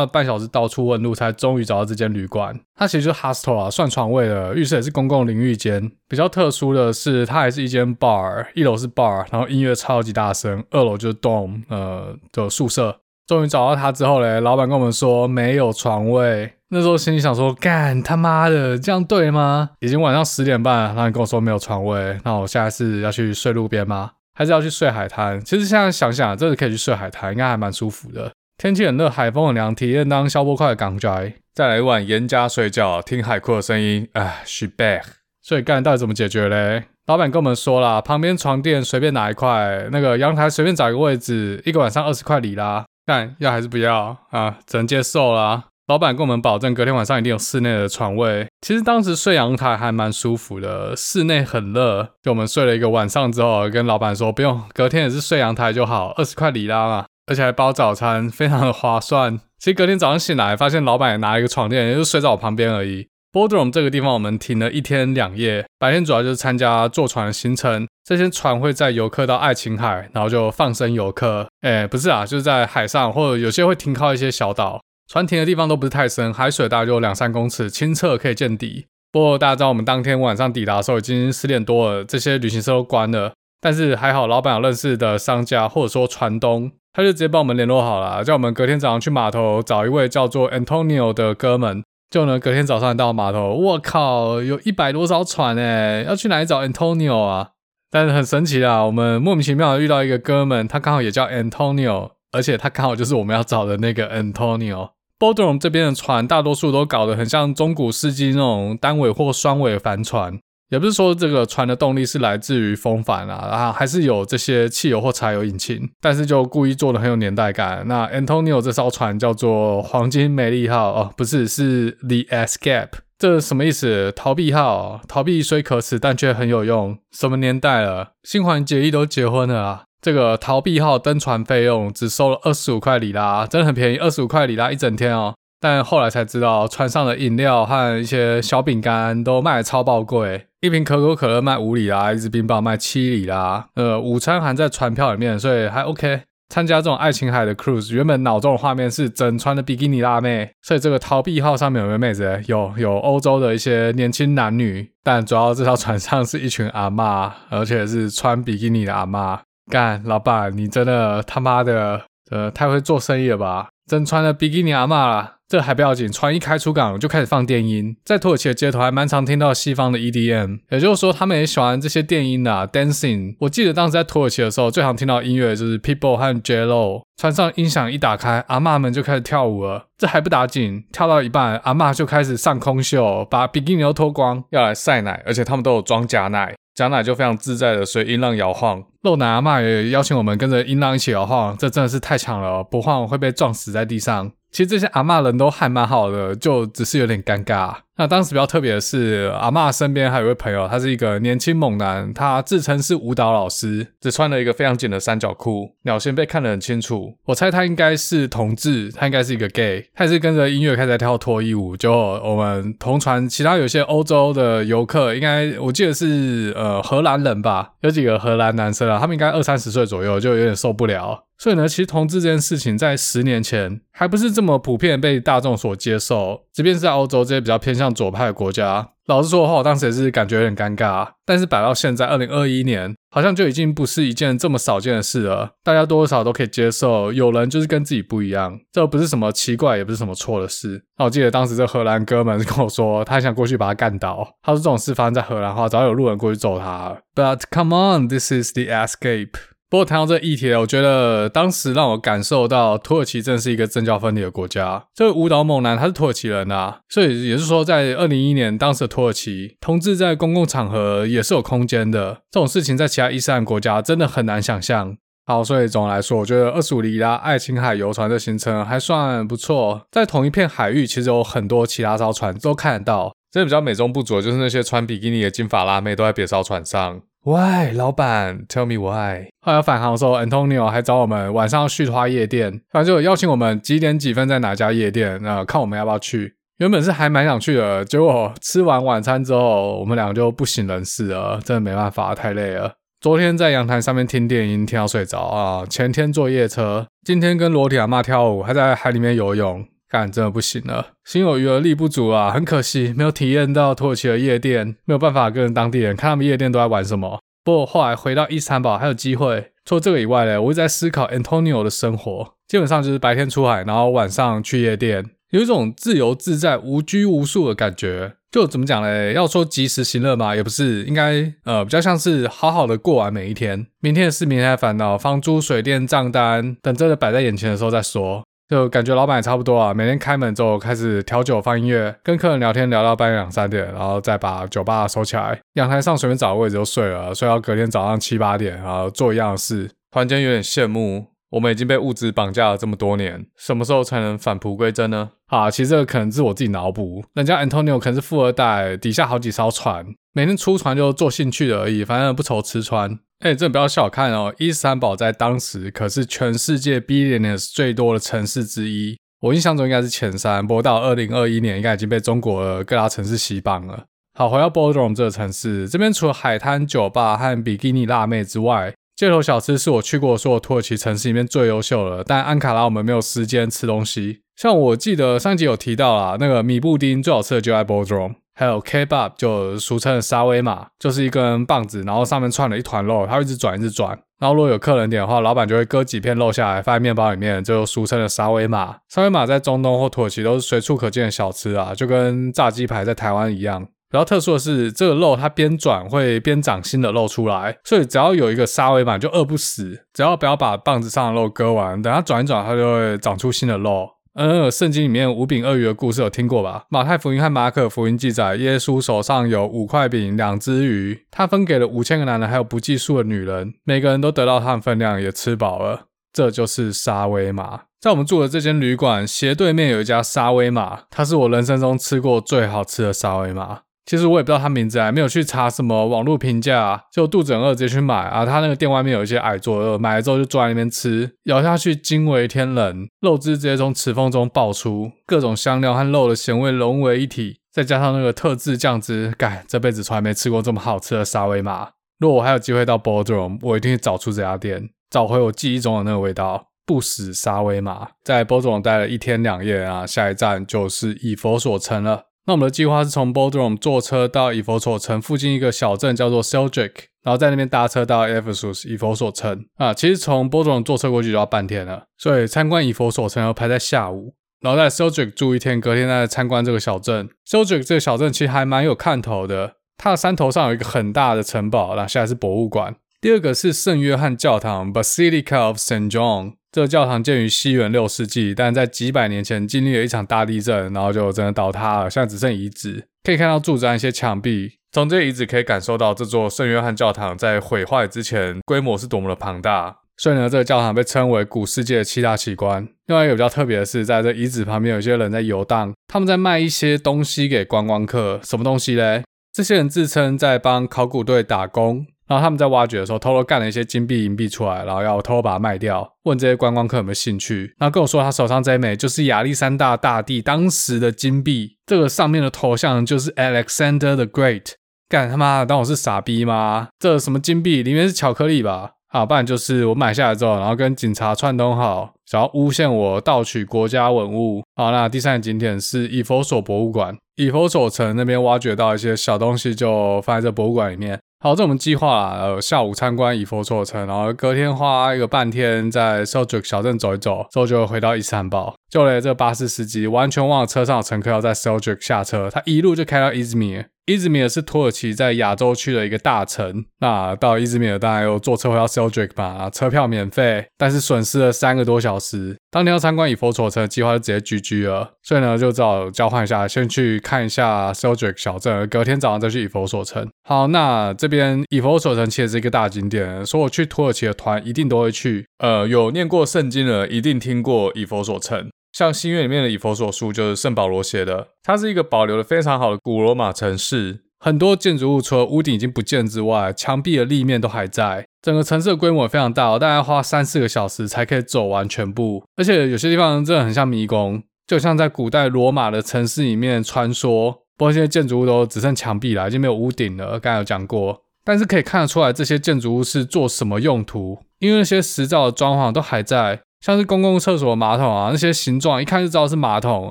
A: 了半小时到处问路，才终于找到这间旅馆。它其实就是 hostel 啊，算床位的，浴室也是公共淋浴间。比较特殊的是，它还是一间 bar，一楼是 bar，然后音乐超级大声，二楼就是 dorm，呃的宿舍。终于找到它之后嘞，老板跟我们说没有床位。那时候心里想说，干他妈的，这样对吗？已经晚上十点半了，然后你跟我说没有床位，那我下一次要去睡路边吗？还是要去睡海滩？其实现在想想，真的可以去睡海滩，应该还蛮舒服的。天气很热，海风很凉，体验当消波块的港宅，再来一碗盐加水饺，听海哭的声音，哎，she back。所以干到底怎么解决嘞？老板跟我们说啦，旁边床垫随便拿一块，那个阳台随便找一个位置，一个晚上二十块里啦。干要还是不要啊？只能接受啦。老板跟我们保证，隔天晚上一定有室内的床位。其实当时睡阳台还蛮舒服的，室内很热。就我们睡了一个晚上之后，跟老板说不用，隔天也是睡阳台就好，二十块里拉嘛。而且还包早餐，非常的划算。其实隔天早上醒来，发现老板也拿了一个床垫，也就睡在我旁边而已。Bodrum 这个地方，我们停了一天两夜。白天主要就是参加坐船的行程，这些船会载游客到爱琴海，然后就放生游客。哎，不是啊，就是在海上，或者有些会停靠一些小岛。船停的地方都不是太深，海水大概就两三公尺，清澈可以见底。不过大家知道，我们当天晚上抵达的时候已经十点多了，这些旅行社都关了。但是还好，老板有认识的商家，或者说船东。他就直接帮我们联络好了，叫我们隔天早上去码头找一位叫做 Antonio 的哥们。就呢，隔天早上到码头，我靠，有一百多艘船诶，要去哪里找 Antonio 啊？但是很神奇啦，我们莫名其妙遇到一个哥们，他刚好也叫 Antonio，而且他刚好就是我们要找的那个 Antonio。Bodrum 这边的船大多数都搞得很像中古世纪那种单尾或双尾帆船。也不是说这个船的动力是来自于风帆啊，啊还是有这些汽油或柴油引擎，但是就故意做的很有年代感。那 Antonio 这艘船叫做黄金美丽号哦，不是，是 The Escape，这什么意思？逃避号，逃避虽可耻，但却很有用。什么年代了？新环结衣都结婚了啊！这个逃避号登船费用只收了二十五块里拉，真的很便宜，二十五块里拉一整天哦。但后来才知道，船上的饮料和一些小饼干都卖得超爆贵。一瓶可口可乐卖五里拉，一支冰棒卖七里拉。呃，午餐含在船票里面，所以还 OK。参加这种爱琴海的 cruise，原本脑中的画面是整船的比基尼辣妹，所以这个逃避号上面有没有妹子？有，有欧洲的一些年轻男女，但主要这条船上是一群阿嬷，而且是穿比基尼的阿嬷。干，老板，你真的他妈的，呃，太会做生意了吧？真穿了比基尼阿嬷啦。这还不要紧，船一开出港就开始放电音，在土耳其的街头还蛮常听到西方的 EDM，也就是说他们也喜欢这些电音啊，dancing。我记得当时在土耳其的时候，最常听到音乐就是 People 和 J.Lo。船上音响一打开，阿嬷们就开始跳舞了。这还不打紧，跳到一半，阿嬷就开始上空秀，把比基尼都脱光，要来晒奶，而且他们都有装假奶，假奶就非常自在的随音浪摇晃。露奶阿嬷也邀请我们跟着音浪一起摇晃，这真的是太强了，不晃会被撞死在地上。其实这些阿嬷人都还蛮好的，就只是有点尴尬。那当时比较特别的是，阿嬷身边还有一位朋友，他是一个年轻猛男，他自称是舞蹈老师，只穿了一个非常紧的三角裤，鸟线被看得很清楚。我猜他应该是同志，他应该是一个 gay，他也是跟着音乐开始跳脱衣舞。就我们同船其他有些欧洲的游客，应该我记得是呃荷兰人吧，有几个荷兰男生啊，他们应该二三十岁左右，就有点受不了。所以呢，其实同志这件事情在十年前还不是这么普遍被大众所接受，即便是在欧洲这些比较偏向。向左派的国家。老实说的话，我当时也是感觉有点尴尬。但是摆到现在，二零二一年，好像就已经不是一件这么少见的事了。大家多少都可以接受，有人就是跟自己不一样，这不是什么奇怪，也不是什么错的事。那我记得当时这荷兰哥们跟我说，他想过去把他干倒。他说这种事发生在荷兰的话，早有路人过去揍他。But come on, this is the escape. 不过谈到这个议题，我觉得当时让我感受到土耳其真是一个政教分离的国家。这个舞蹈猛男他是土耳其人啊，所以也是说，在二零一一年，当时的土耳其同志在公共场合也是有空间的。这种事情在其他伊斯兰国家真的很难想象。好，所以总的来说，我觉得二十五里拉爱琴海游船的行程还算不错。在同一片海域，其实有很多其他艘船都看得到。真的比较美中不足的就是那些穿比基尼的金发辣妹都在别艘船上。Why，老板，Tell me why。后来返航的时候，Antonio 还找我们晚上要续花夜店，反正就邀请我们几点几分在哪家夜店，那看我们要不要去。原本是还蛮想去的，结果吃完晚餐之后，我们两个就不省人事了，真的没办法，太累了。昨天在阳台上面听电音，听到睡着啊。前天坐夜车，今天跟裸体阿妈跳舞，还在海里面游泳。干，真的不行了，心有余而力不足啊，很可惜没有体验到土耳其的夜店，没有办法跟当地人看他们夜店都在玩什么。不过后来回到伊斯坦堡还有机会。除了这个以外呢，我一直在思考 Antonio 的生活，基本上就是白天出海，然后晚上去夜店，有一种自由自在、无拘无束的感觉。就怎么讲嘞？要说及时行乐嘛，也不是，应该呃比较像是好好的过完每一天，明天的事明天再烦恼，房租、水电账单等真的摆在眼前的时候再说。就感觉老板也差不多啊，每天开门之后开始调酒放音乐，跟客人聊天聊到半夜两三点，然后再把酒吧收起来，阳台上随便找个位置就睡了，睡到隔天早上七八点，然后做一样的事。突然间有点羡慕，我们已经被物质绑架了这么多年，什么时候才能返璞归真呢？啊，其实这个可能是我自己脑补，人家 Antonio 可能是富二代，底下好几艘船，每天出船就做兴趣的而已，反正不愁吃穿。哎、欸，真的不要小看哦！伊斯坦堡在当时可是全世界 billionaires 最多的城市之一，我印象中应该是前三。不过到二零二一年，应该已经被中国的各大城市洗榜了。好，回到 Bodrum 这个城市，这边除了海滩、酒吧和比基尼辣妹之外，街头小吃是我去过所有土耳其城市里面最优秀的。但安卡拉我们没有时间吃东西，像我记得上集有提到啦，那个米布丁最好吃的就在 Bodrum。还有 Kebab，就俗称的沙威玛，就是一根棒子，然后上面串了一团肉，它会一直转，一直转。然后如果有客人点的话，老板就会割几片肉下来放在面包里面，就俗称的沙威玛。沙威玛在中东或土耳其都是随处可见的小吃啊，就跟炸鸡排在台湾一样。比较特殊的是，这个肉它边转会边长新的肉出来，所以只要有一个沙威玛就饿不死，只要不要把棒子上的肉割完，等它转一转，它就会长出新的肉。嗯，圣经里面五饼二鱼的故事有听过吧？马太福音和马可福音记载，耶稣手上有五块饼、两只鱼，他分给了五千个男人，还有不计数的女人，每个人都得到他们分量，也吃饱了。这就是沙威玛。在我们住的这间旅馆斜对面有一家沙威玛，它是我人生中吃过最好吃的沙威玛。其实我也不知道他名字，啊没有去查什么网络评价，就肚子很饿直接去买啊。他那个店外面有一些矮座，买了之后就坐在那边吃，咬下去惊为天人，肉汁直接从齿缝中爆出，各种香料和肉的咸味融为一体，再加上那个特制酱汁，干，这辈子从来没吃过这么好吃的沙威玛。如果我还有机会到 Bodrum，我一定会找出这家店，找回我记忆中的那个味道，不死沙威玛。在 Bodrum 待了一天两夜啊，下一站就是以佛所城了。那我们的计划是从 Bodrum 坐车到以弗所城附近一个小镇叫做 Seljuk，然后在那边搭车到 Ephesus 以弗所城啊。其实从 Bodrum 坐车过去就要半天了，所以参观以弗所城要排在下午，然后在 Seljuk 住一天，隔天再参观这个小镇。Seljuk 这个小镇其实还蛮有看头的，它的山头上有一个很大的城堡，然后现在是博物馆。第二个是圣约翰教堂 Basilica of Saint John。这个教堂建于西元六世纪，但在几百年前经历了一场大地震，然后就真的倒塌了，现在只剩遗址。可以看到柱子一些墙壁，从这遗址可以感受到这座圣约翰教堂在毁坏之前规模是多么的庞大。所以呢，这个教堂被称为古世界的七大奇观。另外一个比较特别的是，在这遗址旁边有一些人在游荡，他们在卖一些东西给观光客。什么东西嘞？这些人自称在帮考古队打工。然后他们在挖掘的时候，偷偷干了一些金币、银币出来，然后要偷偷把它卖掉，问这些观光客有没有兴趣。然后跟我说，他手上这一枚就是亚历山大大帝当时的金币，这个上面的头像就是 Alexander the Great。干他妈的，当我是傻逼吗？这什么金币里面是巧克力吧？啊，不然就是我买下来之后，然后跟警察串通好，想要诬陷我盗取国家文物。好，那第三个景点是以弗所博物馆。以弗所城那边挖掘到一些小东西，就放在这博物馆里面。好，这我们计划，呃，下午参观以弗所城，然后隔天花一个半天在 Seljuk 小镇走一走，之后就回到伊斯坦堡。就连这巴士司机完全忘了车上的乘客要在 Seljuk 下车，他一路就开到伊兹密尔。伊兹密尔是土耳其在亚洲区的一个大城。那到伊兹密尔当然又坐车回到 Seljuk 嘛，车票免费，但是损失了三个多小时。当天要参观以佛所城的计划就直接 GG 了，所以呢就只好交换一下，先去看一下 Seljuk 小镇，隔天早上再去以佛所城。好，那这边以佛所城其实是一个大景点，所以我去土耳其的团一定都会去。呃，有念过圣经的一定听过以佛所城。像新约里面的以佛所书就是圣保罗写的，它是一个保留的非常好的古罗马城市，很多建筑物除了屋顶已经不见之外，墙壁的立面都还在。整个城市的规模也非常大，大概花三四个小时才可以走完全部，而且有些地方真的很像迷宫，就像在古代罗马的城市里面穿梭。不过现在建筑物都只剩墙壁了，已经没有屋顶了，刚才有讲过。但是可以看得出来这些建筑物是做什么用途，因为那些石造的装潢都还在。像是公共厕所的马桶啊，那些形状一看就知道是马桶，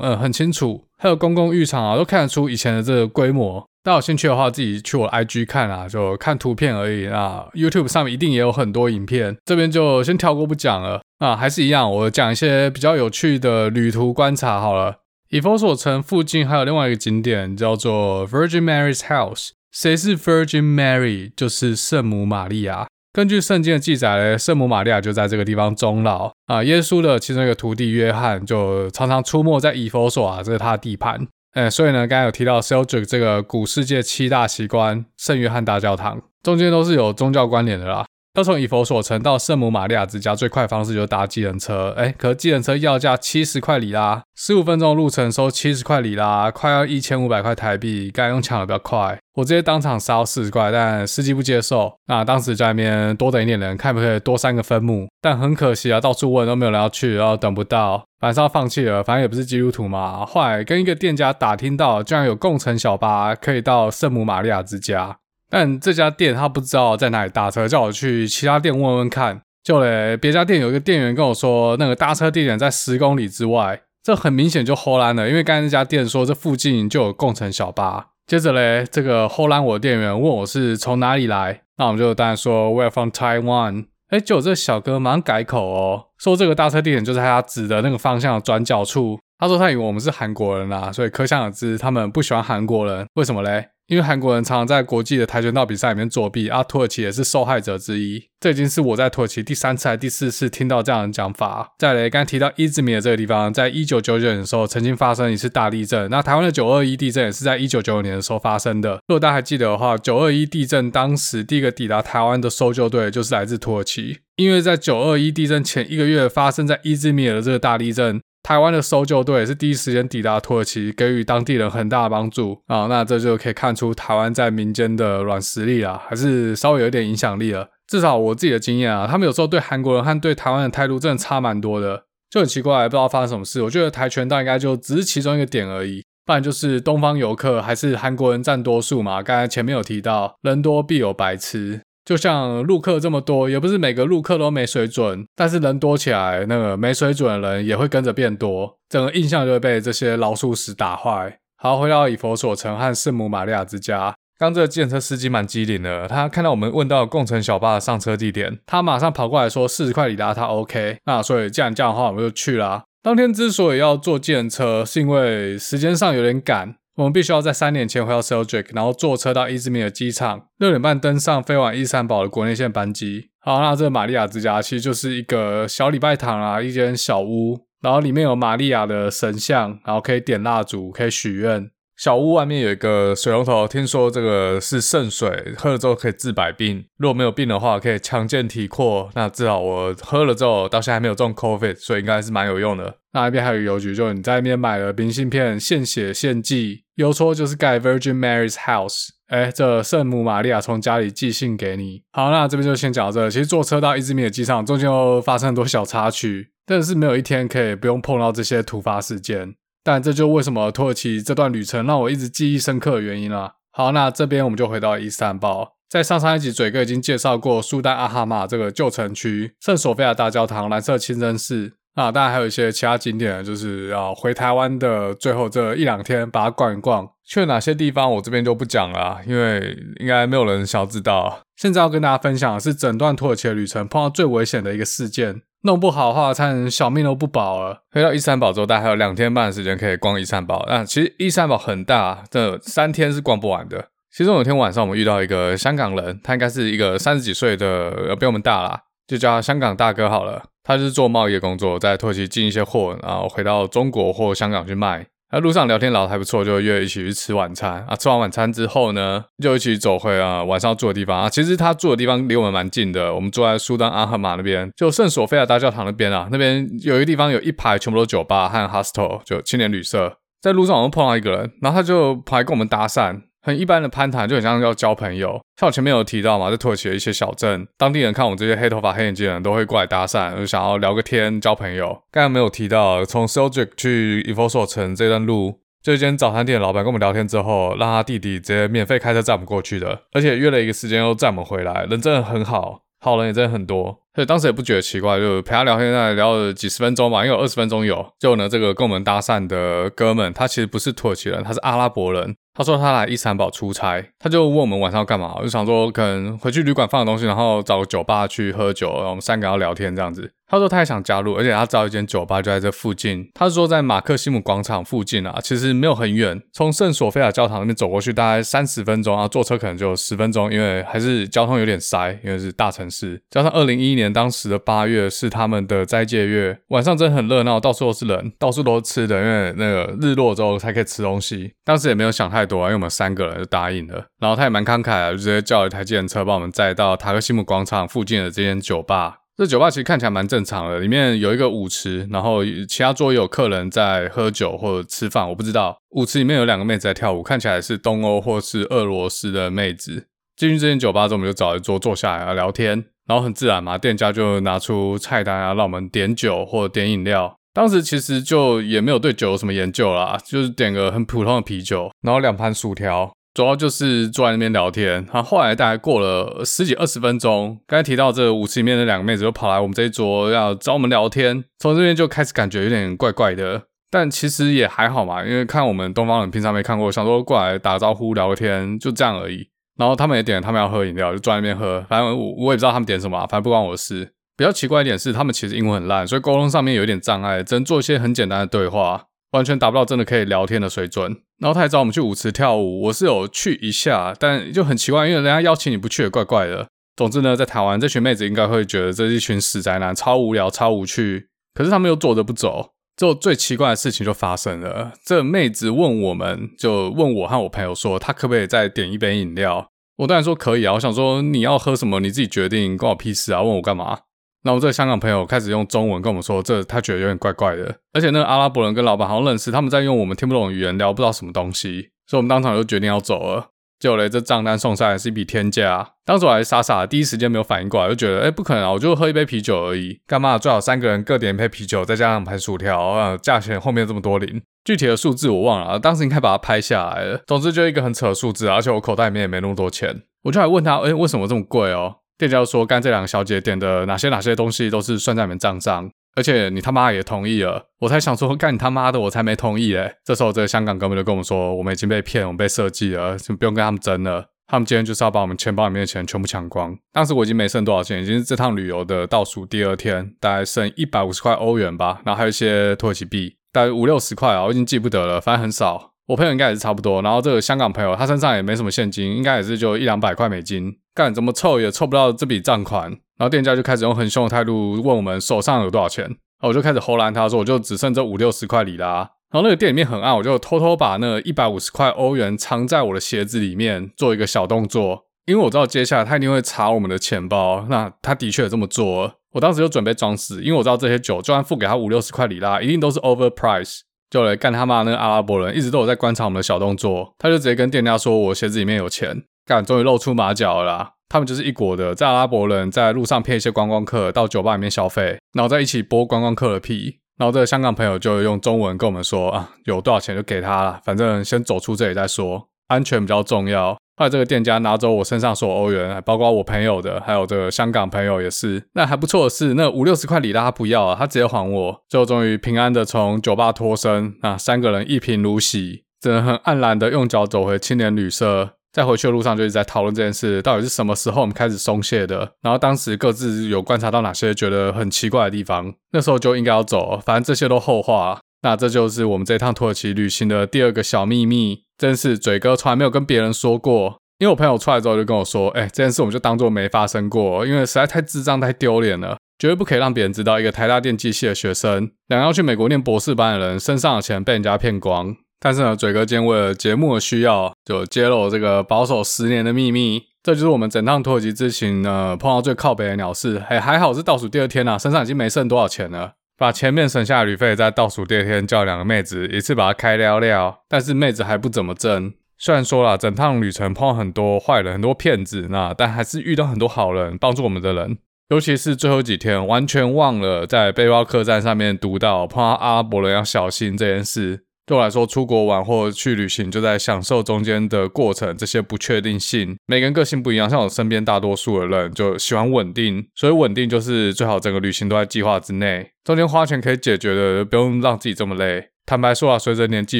A: 嗯，很清楚。还有公共浴场啊，都看得出以前的这个规模。大家有兴趣的话，自己去我 IG 看啊，就看图片而已啊。YouTube 上面一定也有很多影片，这边就先跳过不讲了啊。还是一样，我讲一些比较有趣的旅途观察好了。以弗所城附近还有另外一个景点叫做 Virgin Mary's House。谁是 Virgin Mary？就是圣母玛利亚。根据圣经的记载呢，圣母玛利亚就在这个地方终老啊。耶稣的其中一个徒弟约翰就常常出没在以弗所啊，这是他的地盘。哎，所以呢，刚才有提到 Seljuk 这个古世界七大奇观，圣约翰大教堂，中间都是有宗教关联的啦。要从以佛所城到圣母玛利亚之家，最快方式就是搭计程车。哎，可是计程车要价七十块里拉，十五分钟路程收七十块里拉，快要一千五百块台币。该用抢的比较快，我直接当场烧四十块，但司机不接受。那当时在那边多等一点人，看不可以多三个分母。但很可惜啊，到处问都没有人要去，然后等不到，晚上放弃了。反正也不是基督徒嘛。后来跟一个店家打听到，居然有共乘小巴可以到圣母玛利亚之家。但这家店他不知道在哪里搭车，叫我去其他店问问看。就嘞，别家店有一个店员跟我说，那个搭车地点在十公里之外，这很明显就唬烂了，因为刚才那家店说这附近就有共乘小巴。接着嘞，这个唬烂我的店员问我是从哪里来，那我们就当然说 We're from Taiwan。哎，结果这小哥马上改口哦，说这个搭车地点就在他指的那个方向的转角处。他说他以为我们是韩国人啦，所以可想而知他们不喜欢韩国人。为什么嘞？因为韩国人常常在国际的跆拳道比赛里面作弊，啊，土耳其也是受害者之一。这已经是我在土耳其第三次还第四次听到这样的讲法。再来，刚才提到伊兹密尔这个地方，在一九九九年的时候曾经发生一次大地震。那台湾的九二一地震也是在一九九九年的时候发生的。如果大家还记得的话，九二一地震当时第一个抵达台湾的搜救队就是来自土耳其，因为在九二一地震前一个月发生在伊兹密尔的这个大地震。台湾的搜救队也是第一时间抵达土耳其，给予当地人很大的帮助啊。那这就可以看出台湾在民间的软实力啦，还是稍微有一点影响力了。至少我自己的经验啊，他们有时候对韩国人和对台湾的态度真的差蛮多的，就很奇怪，不知道发生什么事。我觉得跆拳道应该就只是其中一个点而已，不然就是东方游客还是韩国人占多数嘛。刚才前面有提到，人多必有白痴。就像陆客这么多，也不是每个陆客都没水准，但是人多起来，那个没水准的人也会跟着变多，整个印象就会被这些老鼠屎打坏。好，回到以佛所城和圣母玛利亚之家，刚这个计程车司机蛮机灵的，他看到我们问到共乘小巴的上车地点，他马上跑过来说四十块里拉他 OK，那所以既然这样的话，我们就去啦。当天之所以要坐计程车，是因为时间上有点赶。我们必须要在三点前回到 Seljuk，然后坐车到伊兹密尔机场，六点半登上飞往伊斯坦堡的国内线班机。好，那这个玛利亚之家其实就是一个小礼拜堂啊，一间小屋，然后里面有玛利亚的神像，然后可以点蜡烛，可以许愿。小屋外面有一个水龙头，听说这个是圣水，喝了之后可以治百病。如果没有病的话，可以强健体魄。那至少我喝了之后，到现在还没有中 COVID，所以应该是蛮有用的。那那边还有邮局，就是你在那边买了明信片，献血献祭，邮戳就是盖 Virgin Mary's House。哎，这圣母玛利亚从家里寄信给你。好，那这边就先讲到这。其实坐车到伊兹密尔机场，中间又发生很多小插曲，但是没有一天可以不用碰到这些突发事件。但这就为什么土耳其这段旅程让我一直记忆深刻的原因了。好，那这边我们就回到伊斯坦堡，在上上一集嘴哥已经介绍过苏丹阿哈马这个旧城区、圣索菲亚大教堂、蓝色清真寺，啊，当然还有一些其他景点，就是要回台湾的最后这一两天，把它逛一逛。去了哪些地方，我这边就不讲了，因为应该没有人想要知道。现在要跟大家分享的是整段土耳其的旅程碰到最危险的一个事件，弄不好的话，差点小命都不保了。回到伊三堡之后，大概还有两天半的时间可以逛伊三堡。那其实伊三堡很大，这三天是逛不完的。其中有天晚上，我们遇到一个香港人，他应该是一个三十几岁的，比我们大啦，就叫他香港大哥好了。他就是做贸易的工作，在土耳其进一些货，然后回到中国或香港去卖。那路上聊天聊得还不错，就约一起去吃晚餐啊。吃完晚餐之后呢，就一起走回啊晚上住的地方啊。其实他住的地方离我们蛮近的，我们住在苏丹阿赫马那边，就圣索菲亚大教堂那边啊。那边有一个地方有一排全部都酒吧和 hostel，就青年旅社。在路上我们碰到一个人，然后他就跑来跟我们搭讪。很一般的攀谈，就很像要交朋友。像我前面有提到嘛，在土耳其的一些小镇，当地人看我们这些黑头发、黑眼睛的人都会过来搭讪，就想要聊个天、交朋友。刚才没有提到，从 Seljuk 去 Evosol 城这段路，就一间早餐店的老板跟我们聊天之后，让他弟弟直接免费开车载我们过去的，而且约了一个时间又载我们回来，人真的很好，好人也真的很多。所以当时也不觉得奇怪，就陪他聊天，在聊了几十分钟吧，因为有二十分钟有。就呢，这个跟我们搭讪的哥们，他其实不是土耳其人，他是阿拉伯人。他说他来伊斯坦堡出差，他就问我们晚上要干嘛，我就想说可能回去旅馆放点东西，然后找个酒吧去喝酒，然后我们三个要聊天这样子。他说他也想加入，而且他找一间酒吧就在这附近。他是说在马克西姆广场附近啊，其实没有很远，从圣索菲亚教堂那边走过去大概三十分钟啊，坐车可能就十分钟，因为还是交通有点塞，因为是大城市。加上二零一一年当时的八月是他们的斋戒月，晚上真的很热闹，到处都是人，到处都是吃的，因为那个日落之后才可以吃东西。当时也没有想太多啊，因为我们三个人就答应了。然后他也蛮慷慨的，就直接叫了一台计程车帮我们载到塔克西姆广场附近的这间酒吧。这酒吧其实看起来蛮正常的，里面有一个舞池，然后其他桌也有客人在喝酒或者吃饭，我不知道。舞池里面有两个妹子在跳舞，看起来是东欧或是俄罗斯的妹子。进去这间酒吧之后，我们就找一桌坐下来聊天，然后很自然嘛，店家就拿出菜单啊，让我们点酒或者点饮料。当时其实就也没有对酒有什么研究啦，就是点个很普通的啤酒，然后两盘薯条。主要就是坐在那边聊天，然后来大概过了十几二十分钟，刚才提到这舞池里面的两个妹子就跑来我们这一桌要找我们聊天，从这边就开始感觉有点怪怪的，但其实也还好嘛，因为看我们东方人平常没看过，想说过来打招呼聊个天就这样而已。然后他们也点，他们要喝饮料就坐在那边喝，反正我我也不知道他们点什么，反正不关我的事。比较奇怪一点是他们其实英文很烂，所以沟通上面有点障碍，只能做一些很简单的对话。完全达不到真的可以聊天的水准，然后他还找我们去舞池跳舞，我是有去一下，但就很奇怪，因为人家邀请你不去也怪怪的。总之呢，在台湾这群妹子应该会觉得这一群死宅男，超无聊、超无趣。可是他们又坐着不走，之后最奇怪的事情就发生了。这妹子问我们，就问我和我朋友说，她可不可以再点一杯饮料？我当然说可以啊，我想说你要喝什么你自己决定，关我屁事啊，问我干嘛？那我这个香港朋友开始用中文跟我们说，这他觉得有点怪怪的，而且那个阿拉伯人跟老板好像认识，他们在用我们听不懂的语言聊不知道什么东西，所以我们当场就决定要走了。结果嘞，这账单送上来是一笔天价，当时我还傻傻的，第一时间没有反应过来，就觉得哎、不可能啊，我就喝一杯啤酒而已，干嘛最好三个人各点一杯啤酒，再加上盘薯条，啊，价钱后面这么多零，具体的数字我忘了，当时应该把它拍下来了。总之就一个很扯的数字，而且我口袋里面也没那么多钱，我就还问他，哎、欸、为什么这么贵哦？店家说，刚这两个小姐点的哪些哪些东西都是算在你们账上，而且你他妈也同意了。我才想说，干你他妈的，我才没同意嘞。这时候，这个香港哥们就跟我们说，我们已经被骗，我们被设计了，就不用跟他们争了。他们今天就是要把我们钱包里面的钱全部抢光。当时我已经没剩多少钱，已经是这趟旅游的倒数第二天，大概剩一百五十块欧元吧，然后还有一些土耳其币，大概五六十块啊，我已经记不得了，反正很少。我朋友应该也是差不多，然后这个香港朋友他身上也没什么现金，应该也是就一两百块美金，干怎么凑也凑不到这笔账款，然后店家就开始用很凶的态度问我们手上有多少钱，然后我就开始吼拦他说我就只剩这五六十块里拉，然后那个店里面很暗，我就偷偷把那一百五十块欧元藏在我的鞋子里面做一个小动作，因为我知道接下来他一定会查我们的钱包，那他的确也这么做，我当时就准备装死，因为我知道这些酒就算付给他五六十块里拉，一定都是 overprice。就来干他妈那个阿拉伯人，一直都有在观察我们的小动作。他就直接跟店家说：“我鞋子里面有钱。”干，终于露出马脚了啦。他们就是一国的，在阿拉伯人在路上骗一些观光客到酒吧里面消费，然后在一起剥观光客的皮。然后这个香港朋友就用中文跟我们说：“啊，有多少钱就给他了，反正先走出这里再说，安全比较重要。”后来这个店家拿走我身上所有欧元，包括我朋友的，还有这个香港朋友也是。那还不错的是，那五六十块里拉他不要啊，他直接还我。最后终于平安的从酒吧脱身，那三个人一贫如洗，只能很黯然的用脚走回青年旅社。在回去的路上就一直在讨论这件事，到底是什么时候我们开始松懈的？然后当时各自有观察到哪些觉得很奇怪的地方？那时候就应该要走，反正这些都后话。那这就是我们这趟土耳其旅行的第二个小秘密，真是嘴哥从来没有跟别人说过。因为我朋友出来之后就跟我说：“哎，这件事我们就当做没发生过，因为实在太智障、太丢脸了，绝对不可以让别人知道一个台大电机系的学生，两个要去美国念博士班的人身上的钱被人家骗光。”但是呢，嘴哥今天为了节目的需要，就揭露这个保守十年的秘密。这就是我们整趟土耳其之行呢碰到最靠北的鸟事。哎，还好是倒数第二天啊，身上已经没剩多少钱了，把前面省下的旅费在倒数第二天叫两个妹子一次把它开撩撩。但是妹子还不怎么真。虽然说了，整趟旅程碰很多坏人、很多骗子，那但还是遇到很多好人帮助我们的人。尤其是最后几天，完全忘了在背包客栈上面读到碰到阿拉伯人要小心这件事。对我来说，出国玩或去旅行，就在享受中间的过程。这些不确定性，每个人个性不一样。像我身边大多数的人就喜欢稳定，所以稳定就是最好。整个旅行都在计划之内，中间花钱可以解决的，不用让自己这么累。坦白说啊，随着年纪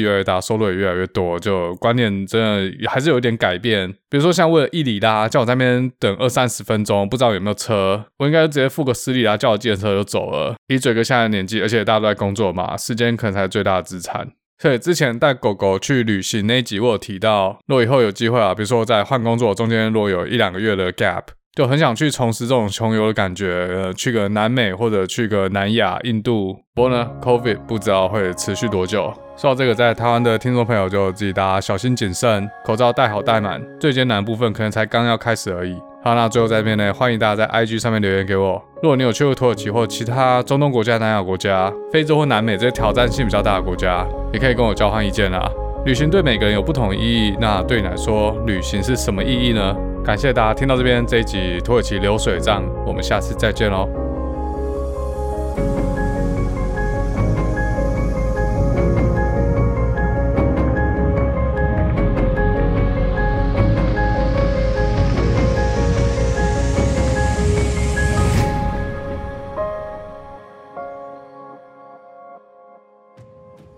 A: 越来越大，收入也越来越多，就观念真的还是有一点改变。比如说，像为了一里拉，叫我在那边等二三十分钟，不知道有没有车，我应该直接付个私里拉，叫我计程车就走了。以嘴哥现在的年纪，而且大家都在工作嘛，时间可能才是最大的资产。对，之前带狗狗去旅行那一集，我有提到，如果以后有机会啊，比如说在换工作中间，如果有一两个月的 gap，就很想去重拾这种穷游的感觉，呃，去个南美或者去个南亚、印度。不过呢，COVID 不知道会持续多久。说到这个，在台湾的听众朋友就自己大家小心谨慎，口罩戴好戴满，最艰难的部分可能才刚要开始而已。好，那最后在这边呢，欢迎大家在 IG 上面留言给我。如果你有去过土耳其或其他中东国家、南亚国家、非洲或南美这些挑战性比较大的国家，也可以跟我交换意见啦。旅行对每个人有不同的意义，那对你来说，旅行是什么意义呢？感谢大家听到这边这一集土耳其流水账，我们下次再见喽。